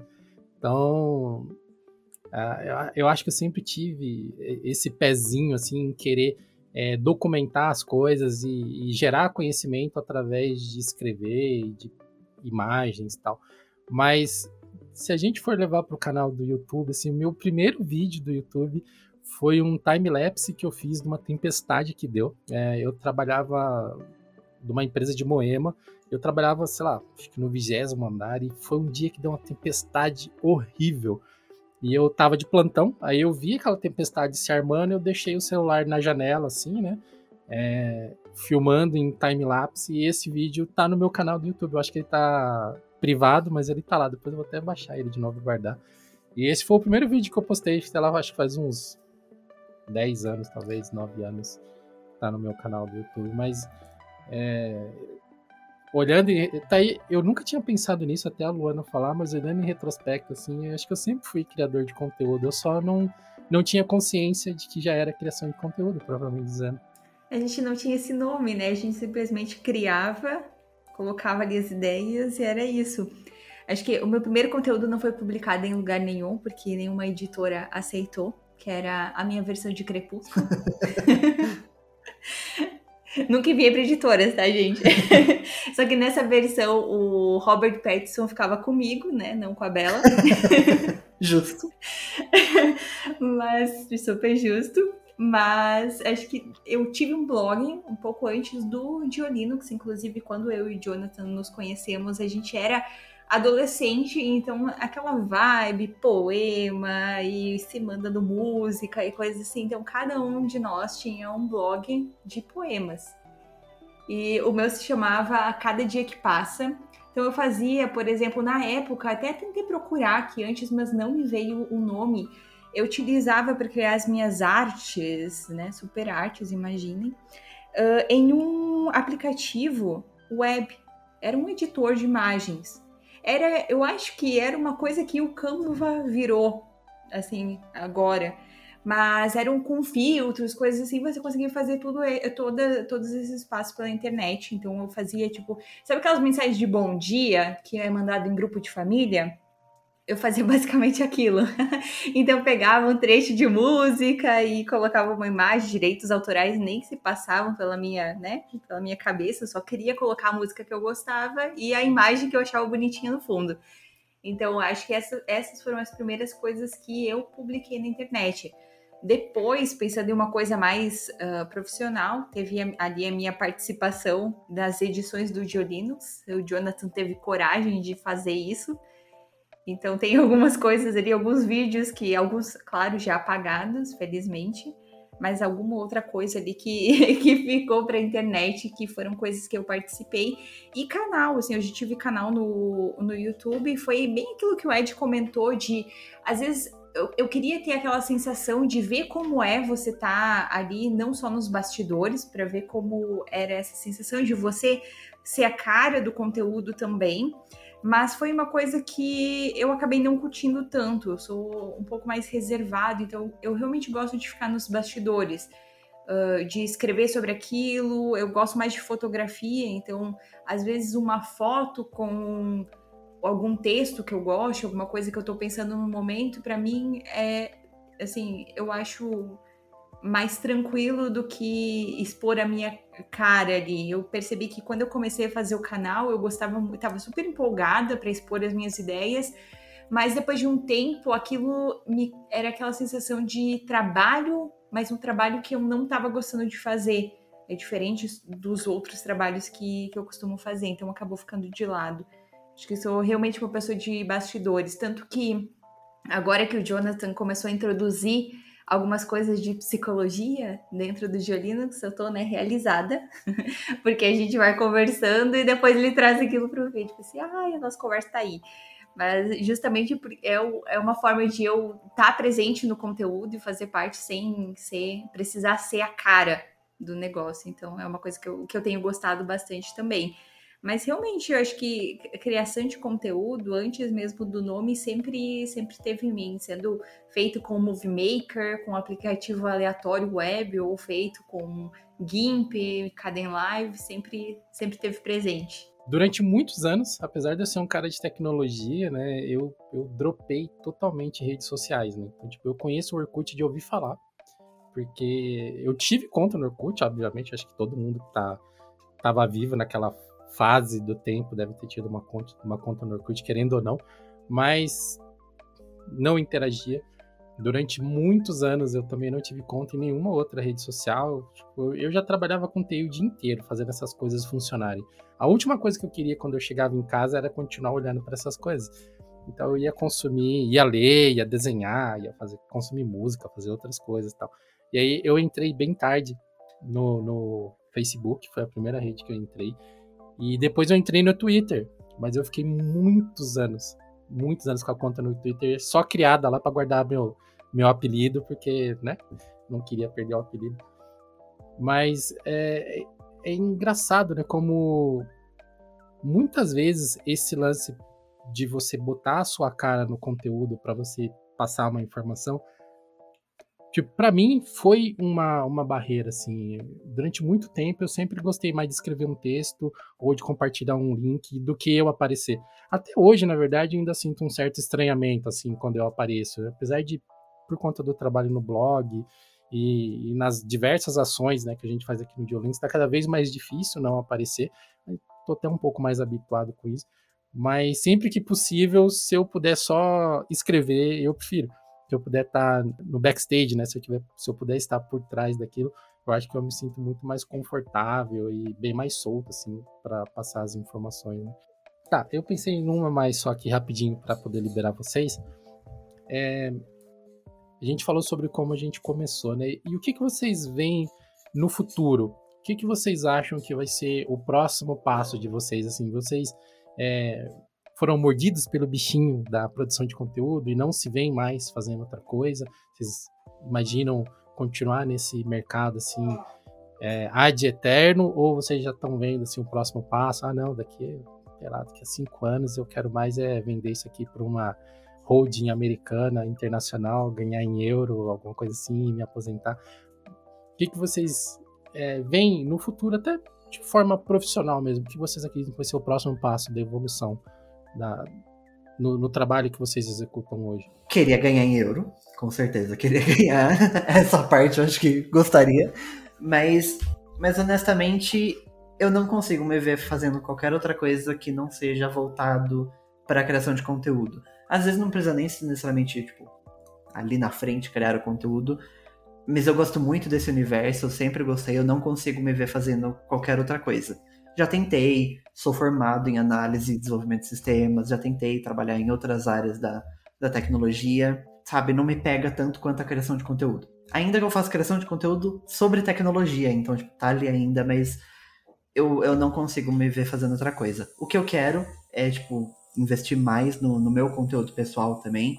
Então, eu acho que eu sempre tive esse pezinho, assim, em querer é, documentar as coisas e, e, gerar conhecimento através de escrever, de imagens e tal. Mas se a gente for levar para o canal do YouTube, assim, o meu primeiro vídeo do YouTube foi um time-lapse que eu fiz de uma tempestade que deu. É, eu trabalhava numa empresa de Moema eu trabalhava, sei lá, acho que no vigésimo andar e foi um dia que deu uma tempestade horrível. E eu tava de plantão, aí eu vi aquela tempestade se armando, eu deixei o celular na janela, assim, né? É, filmando em time-lapse, e esse vídeo tá no meu canal do YouTube. Eu acho que ele tá privado, mas ele tá lá. Depois eu vou até baixar ele de novo e guardar. E esse foi o primeiro vídeo que eu postei, sei lá, acho que faz uns 10 anos, talvez, 9 anos, tá no meu canal do YouTube. Mas é, olhando e tá aí, eu nunca tinha pensado nisso até a Luana falar, mas olhando em retrospecto assim, acho que eu sempre fui criador de conteúdo, eu só não não tinha consciência de que já era criação de conteúdo, provavelmente dizendo. A gente não tinha esse nome, né? A gente simplesmente criava, colocava ali as ideias e era isso. Acho que o meu primeiro conteúdo não foi publicado em lugar nenhum, porque nenhuma editora aceitou, que era a minha versão de Crepúsculo. Nunca enviei para editoras, tá, gente? Só que nessa versão o Robert Pattinson ficava comigo, né? Não com a Bela. justo. Mas super justo. Mas acho que eu tive um blog um pouco antes do Diolinux, inclusive quando eu e Jonathan nos conhecemos, a gente era adolescente, então aquela vibe, poema e se mandando música e coisas assim. Então cada um de nós tinha um blog de poemas. E o meu se chamava A Cada Dia Que Passa. Então eu fazia, por exemplo, na época, até tentei procurar aqui antes, mas não me veio o nome. Eu utilizava para criar as minhas artes, né? Super artes, imaginem, uh, em um aplicativo web. Era um editor de imagens era, eu acho que era uma coisa que o Canva virou, assim, agora. Mas eram com filtros, coisas assim, você conseguia fazer tudo, toda, todos esses passos pela internet. Então eu fazia, tipo, sabe aquelas mensagens de bom dia que é mandado em grupo de família? Eu fazia basicamente aquilo. então eu pegava um trecho de música e colocava uma imagem, direitos autorais nem se passavam pela minha, né, pela minha cabeça, eu só queria colocar a música que eu gostava e a imagem que eu achava bonitinha no fundo. Então acho que essa, essas foram as primeiras coisas que eu publiquei na internet. depois, pensando em uma coisa mais uh, profissional, teve ali a minha participação das edições do Diolinos. O Jonathan teve coragem de fazer isso. Então tem algumas coisas ali, alguns vídeos que alguns, claro, já apagados, felizmente, mas alguma outra coisa ali que, que ficou para a internet, que foram coisas que eu participei. E canal, assim, eu já tive canal no, no YouTube, foi bem aquilo que o Ed comentou de, às vezes, eu, eu, queria ter aquela sensação de ver como é você tá ali, não só nos bastidores, para ver como era essa sensação de você ser a cara do conteúdo também. Mas foi uma coisa que eu acabei não curtindo tanto. Eu sou um pouco mais reservado, então eu realmente gosto de ficar nos bastidores. Uh, de escrever sobre aquilo, eu gosto mais de fotografia, então às vezes uma foto com algum texto que eu gosto, alguma coisa que eu estou pensando no momento, para mim é assim, eu acho mais tranquilo do que expor a minha cara ali. Eu percebi que quando eu comecei a fazer o canal, eu gostava muito, estava super empolgada para expor as minhas ideias, mas depois de um tempo, aquilo me era aquela sensação de trabalho, mas um trabalho que eu não estava gostando de fazer. É diferente dos outros trabalhos que, que eu costumo fazer, então acabou ficando de lado. Acho que sou realmente uma pessoa de bastidores, tanto que agora que o Jonathan começou a introduzir algumas coisas de psicologia dentro do Geolinux, eu tô, né, realizada, porque a gente vai conversando e depois ele traz aquilo pro vídeo, tipo assim, ai, a nossa conversa tá aí. Mas justamente é, é uma forma de eu estar tá presente no conteúdo e fazer parte sem ser, precisar ser a cara do negócio. Então é uma coisa que eu, que eu tenho gostado bastante também. Mas realmente eu acho que criação de conteúdo, antes mesmo do nome, sempre, sempre teve em mim, sendo feito com Movie Maker, com aplicativo aleatório web, ou feito com GIMP, Caden Live, sempre, sempre teve presente. Durante muitos anos, apesar de eu ser um cara de tecnologia, né, eu, eu dropei totalmente redes sociais, né? Então, tipo, eu conheço o Orkut de ouvir falar, porque eu tive conta no Orkut, obviamente, acho que todo mundo que tá, tava vivo naquela fase do tempo deve ter tido uma conta, uma conta no Orkut, querendo ou não, mas não interagia. Durante muitos anos eu também não tive conta em nenhuma outra rede social. Tipo, eu já trabalhava com TI o dia inteiro, fazendo essas coisas funcionarem. A última coisa que eu queria quando eu chegava em casa era continuar olhando para essas coisas. Então eu ia consumir, ia ler, ia desenhar, ia fazer, consumir música, fazer outras coisas e tal. E aí eu entrei bem tarde no, no Facebook, foi a primeira rede que eu entrei. E depois eu entrei no Twitter, mas eu fiquei muitos anos, muitos anos com a conta no Twitter, só criada lá para guardar meu, meu apelido, porque, né, não queria perder o apelido. Mas é, é engraçado, né, como muitas vezes esse lance de você botar a sua cara no conteúdo para você passar uma informação Tipo, pra mim foi uma, uma barreira, assim. Durante muito tempo eu sempre gostei mais de escrever um texto ou de compartilhar um link do que eu aparecer. Até hoje, na verdade, ainda sinto um certo estranhamento, assim, quando eu apareço. Apesar de, por conta do trabalho no blog e, e nas diversas ações né, que a gente faz aqui no Diolinks, está cada vez mais difícil não aparecer. Estou até um pouco mais habituado com isso. Mas sempre que possível, se eu puder só escrever, eu prefiro se eu puder estar no backstage, né? Se eu, tiver, se eu puder estar por trás daquilo, eu acho que eu me sinto muito mais confortável e bem mais solto, assim, para passar as informações, né? Tá, eu pensei em uma mais só aqui rapidinho para poder liberar vocês. É, a gente falou sobre como a gente começou, né? E o que, que vocês veem no futuro? O que, que vocês acham que vai ser o próximo passo de vocês? Assim, vocês é, foram mordidos pelo bichinho da produção de conteúdo e não se veem mais fazendo outra coisa? Vocês imaginam continuar nesse mercado assim é, ad eterno ou vocês já estão vendo assim o próximo passo? Ah, não, daqui, sei lá, daqui a cinco anos eu quero mais é vender isso aqui para uma holding americana, internacional, ganhar em euro, alguma coisa assim, me aposentar. O que, que vocês é, veem no futuro, até de forma profissional mesmo? O que vocês acreditam que vai ser o próximo passo da evolução da, no, no, trabalho que vocês executam hoje? Queria ganhar em euro, com certeza. Queria ganhar essa parte, eu acho que gostaria. Mas, mas honestamente, eu não consigo me ver fazendo qualquer outra coisa que não seja voltado para a criação de conteúdo. Às vezes não precisa nem necessariamente, tipo, ali na frente criar o conteúdo, Mas eu gosto muito desse universo, eu sempre gostei, eu não consigo me ver fazendo qualquer outra coisa. Já tentei, sou formado em análise e desenvolvimento de sistemas, já tentei trabalhar em outras áreas da, da tecnologia, sabe? Não me pega tanto quanto a criação de conteúdo. Ainda que eu faça criação de conteúdo sobre tecnologia, então, tipo, tá ali ainda, mas eu, eu não consigo me ver fazendo outra coisa. O que eu quero é, tipo, investir mais no, no meu conteúdo pessoal também,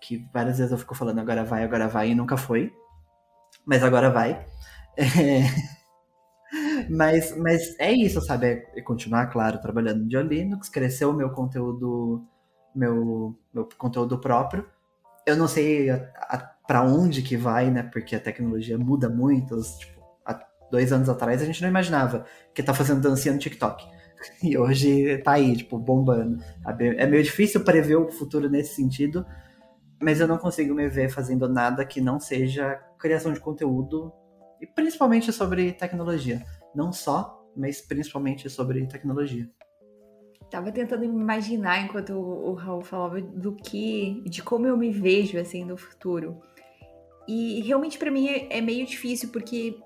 que várias vezes eu fico falando agora vai, agora vai, e nunca foi. Mas agora vai. É... Mas, mas é isso, sabe? É continuar, claro, trabalhando de Linux, crescer o meu conteúdo, meu, meu conteúdo próprio. Eu não sei para onde que vai, né? Porque a tecnologia muda muito. Tipo, há dois anos atrás a gente não imaginava que tá fazendo dancinha no TikTok. E hoje tá aí, tipo, bombando. É meio difícil prever o futuro nesse sentido, mas eu não consigo me ver fazendo nada que não seja criação de conteúdo e principalmente sobre tecnologia. Não só, mas principalmente sobre tecnologia. Tava tentando imaginar enquanto o Raul falava do que, de como eu me vejo assim no futuro. E realmente para mim é, é meio difícil porque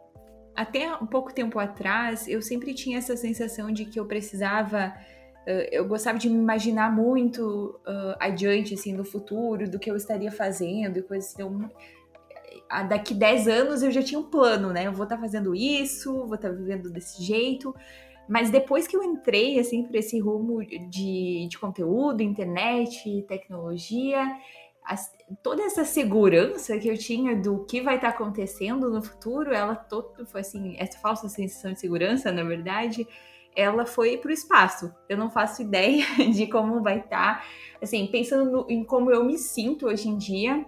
até um pouco tempo atrás eu sempre tinha essa sensação de que eu precisava Uh, eu gostava de me imaginar muito uh, adiante, assim, no futuro, do que eu estaria fazendo e coisas assim. Daqui 10 anos eu já tinha um plano, né? Eu vou estar tá fazendo isso, vou estar tá vivendo desse jeito. Mas depois que eu entrei, assim, por esse rumo de, de conteúdo, internet, tecnologia, as, toda essa segurança que eu tinha do que vai estar tá acontecendo no futuro, ela todo foi assim, essa falsa sensação de segurança, na verdade, ela foi para o espaço. Eu não faço ideia de como vai estar. Tá. Assim, pensando no, em como eu me sinto hoje em dia,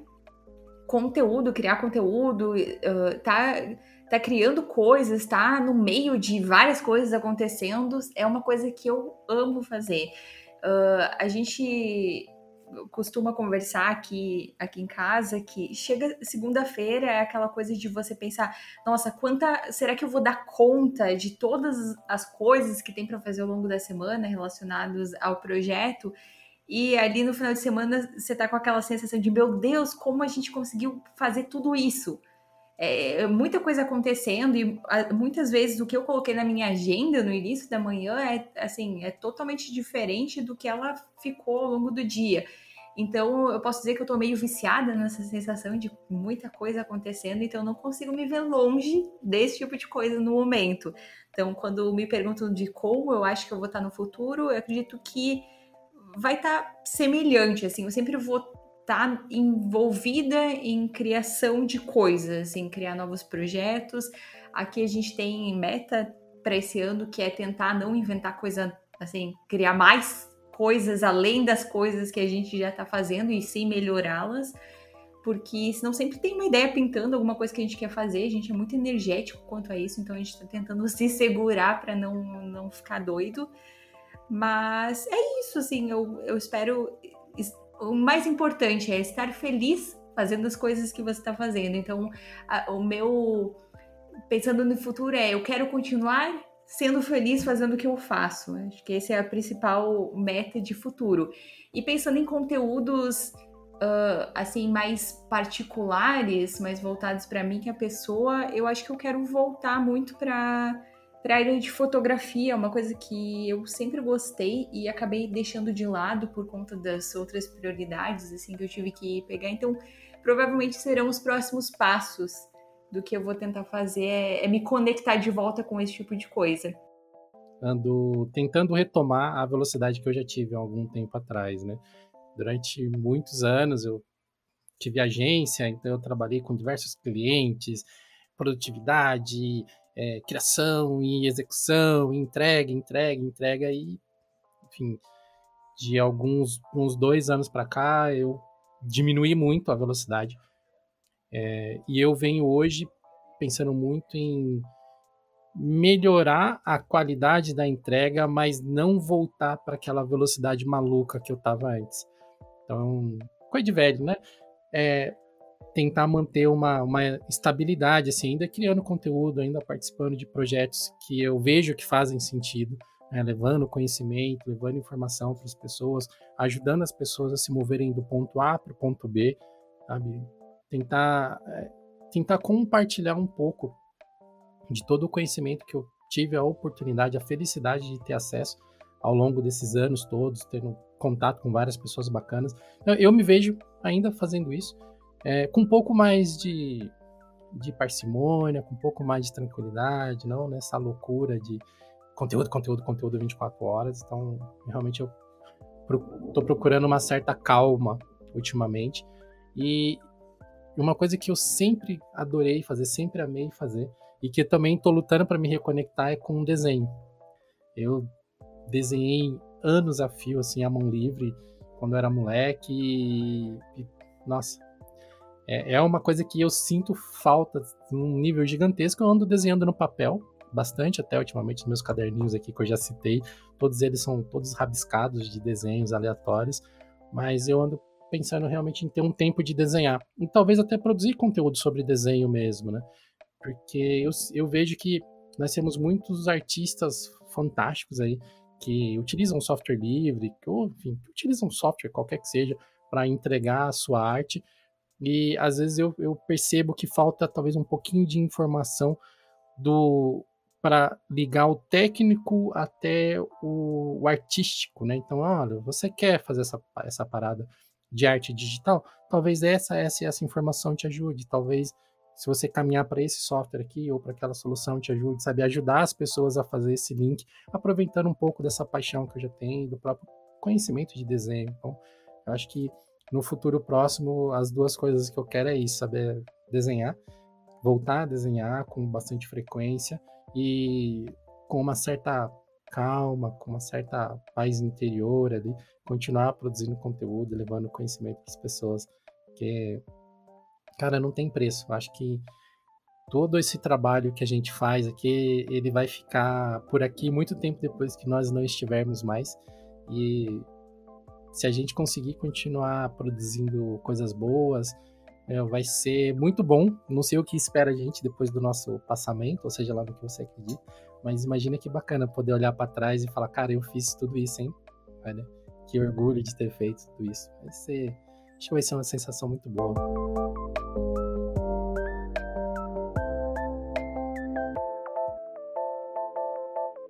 conteúdo, criar conteúdo, uh, tá, tá criando coisas, tá no meio de várias coisas acontecendo, é uma coisa que eu amo fazer. Uh, a gente costuma conversar aqui, aqui em casa que chega segunda-feira é aquela coisa de você pensar, nossa, quanta será que eu vou dar conta de todas as coisas que tem para fazer ao longo da semana relacionadas ao projeto? E ali no final de semana você tá com aquela sensação de meu Deus, como a gente conseguiu fazer tudo isso? É, muita coisa acontecendo e muitas vezes o que eu coloquei na minha agenda no início da manhã é assim é totalmente diferente do que ela ficou ao longo do dia. Então eu posso dizer que eu tô meio viciada nessa sensação de muita coisa acontecendo, então eu não consigo me ver longe desse tipo de coisa no momento. Então quando me perguntam de como eu acho que eu vou estar no futuro, eu acredito que vai estar semelhante assim, eu sempre vou tá envolvida em criação de coisas, em criar novos projetos. Aqui a gente tem meta para esse ano que é tentar não inventar coisa assim, criar mais coisas além das coisas que a gente já está fazendo e sim melhorá-las, porque senão sempre tem uma ideia pintando alguma coisa que a gente quer fazer, a gente é muito energético quanto a isso, então a gente está tentando se segurar para não, não ficar doido. Mas é isso, assim, eu, eu espero o mais importante é estar feliz fazendo as coisas que você está fazendo. Então, a, o meu pensando no futuro é eu quero continuar sendo feliz fazendo o que eu faço. Acho que essa é a principal meta de futuro. E pensando em conteúdos uh, assim mais particulares, mais voltados para mim que a pessoa, eu acho que eu quero voltar muito para para a área de fotografia, uma coisa que eu sempre gostei e acabei deixando de lado por conta das outras prioridades assim que eu tive que pegar. Então, provavelmente serão os próximos passos do que eu vou tentar fazer é, é me conectar de volta com esse tipo de coisa. Ando tentando retomar a velocidade que eu já tive há algum tempo atrás, né? Durante muitos anos eu tive agência, então eu trabalhei com diversos clientes, produtividade, é, criação e execução, entrega, entrega, entrega e, enfim, de alguns uns dois anos para cá eu diminuí muito a velocidade é, e eu venho hoje pensando muito em melhorar a qualidade da entrega, mas não voltar para aquela velocidade maluca que eu estava antes. Então, coisa de velho, né? É, tentar manter uma, uma estabilidade, assim, ainda criando conteúdo, ainda participando de projetos que eu vejo que fazem sentido, né, levando conhecimento, levando informação para as pessoas, ajudando as pessoas a se moverem do ponto A para o ponto B, sabe? Tentar é, tentar compartilhar um pouco de todo o conhecimento que eu tive a oportunidade, a felicidade de ter acesso ao longo desses anos todos, tendo contato com várias pessoas bacanas. Eu, eu me vejo ainda fazendo isso, é, com um pouco mais de, de parcimônia, com um pouco mais de tranquilidade, não nessa loucura de conteúdo, conteúdo, conteúdo 24 horas. Então, realmente eu estou procurando uma certa calma ultimamente. E uma coisa que eu sempre adorei fazer, sempre amei fazer, e que também estou lutando para me reconectar é com o desenho. Eu desenhei anos a fio, assim, a mão livre, quando eu era moleque, e, e nossa, é, é uma coisa que eu sinto falta num nível gigantesco. Eu ando desenhando no papel bastante, até ultimamente, os meus caderninhos aqui que eu já citei, todos eles são todos rabiscados de desenhos aleatórios, mas eu ando pensando realmente em ter um tempo de desenhar. E talvez até produzir conteúdo sobre desenho mesmo, né? Porque eu, eu vejo que nós temos muitos artistas fantásticos aí que utilizam software livre, ou enfim, que utilizam software qualquer que seja para entregar a sua arte. E às vezes eu, eu percebo que falta talvez um pouquinho de informação do para ligar o técnico até o, o, artístico, né? Então, olha, você quer fazer essa, essa parada de arte digital? Talvez essa, essa essa informação te ajude. Talvez se você caminhar para esse software aqui ou para aquela solução te ajude, sabe, ajudar as pessoas a fazer esse link, aproveitando um pouco dessa paixão que eu já tenho, do próprio conhecimento de desenho. Então, eu acho que no futuro próximo, as duas coisas que eu quero é isso, saber desenhar, voltar a desenhar com bastante frequência e com uma certa calma, com uma certa paz interior ali, continuar produzindo conteúdo, levando conhecimento para as pessoas, que cara, não tem preço. Acho que todo esse trabalho que a gente faz aqui, ele vai ficar por aqui muito tempo depois que nós não estivermos mais. E se a gente conseguir continuar produzindo coisas boas, é, vai ser muito bom. Não sei o que espera a gente depois do nosso passamento, ou seja lá no que você acredita, mas imagina que bacana poder olhar para trás e falar, cara, eu fiz tudo isso, hein? Olha, que orgulho de ter feito tudo isso. Vai ser, acho que vai ser uma sensação muito boa.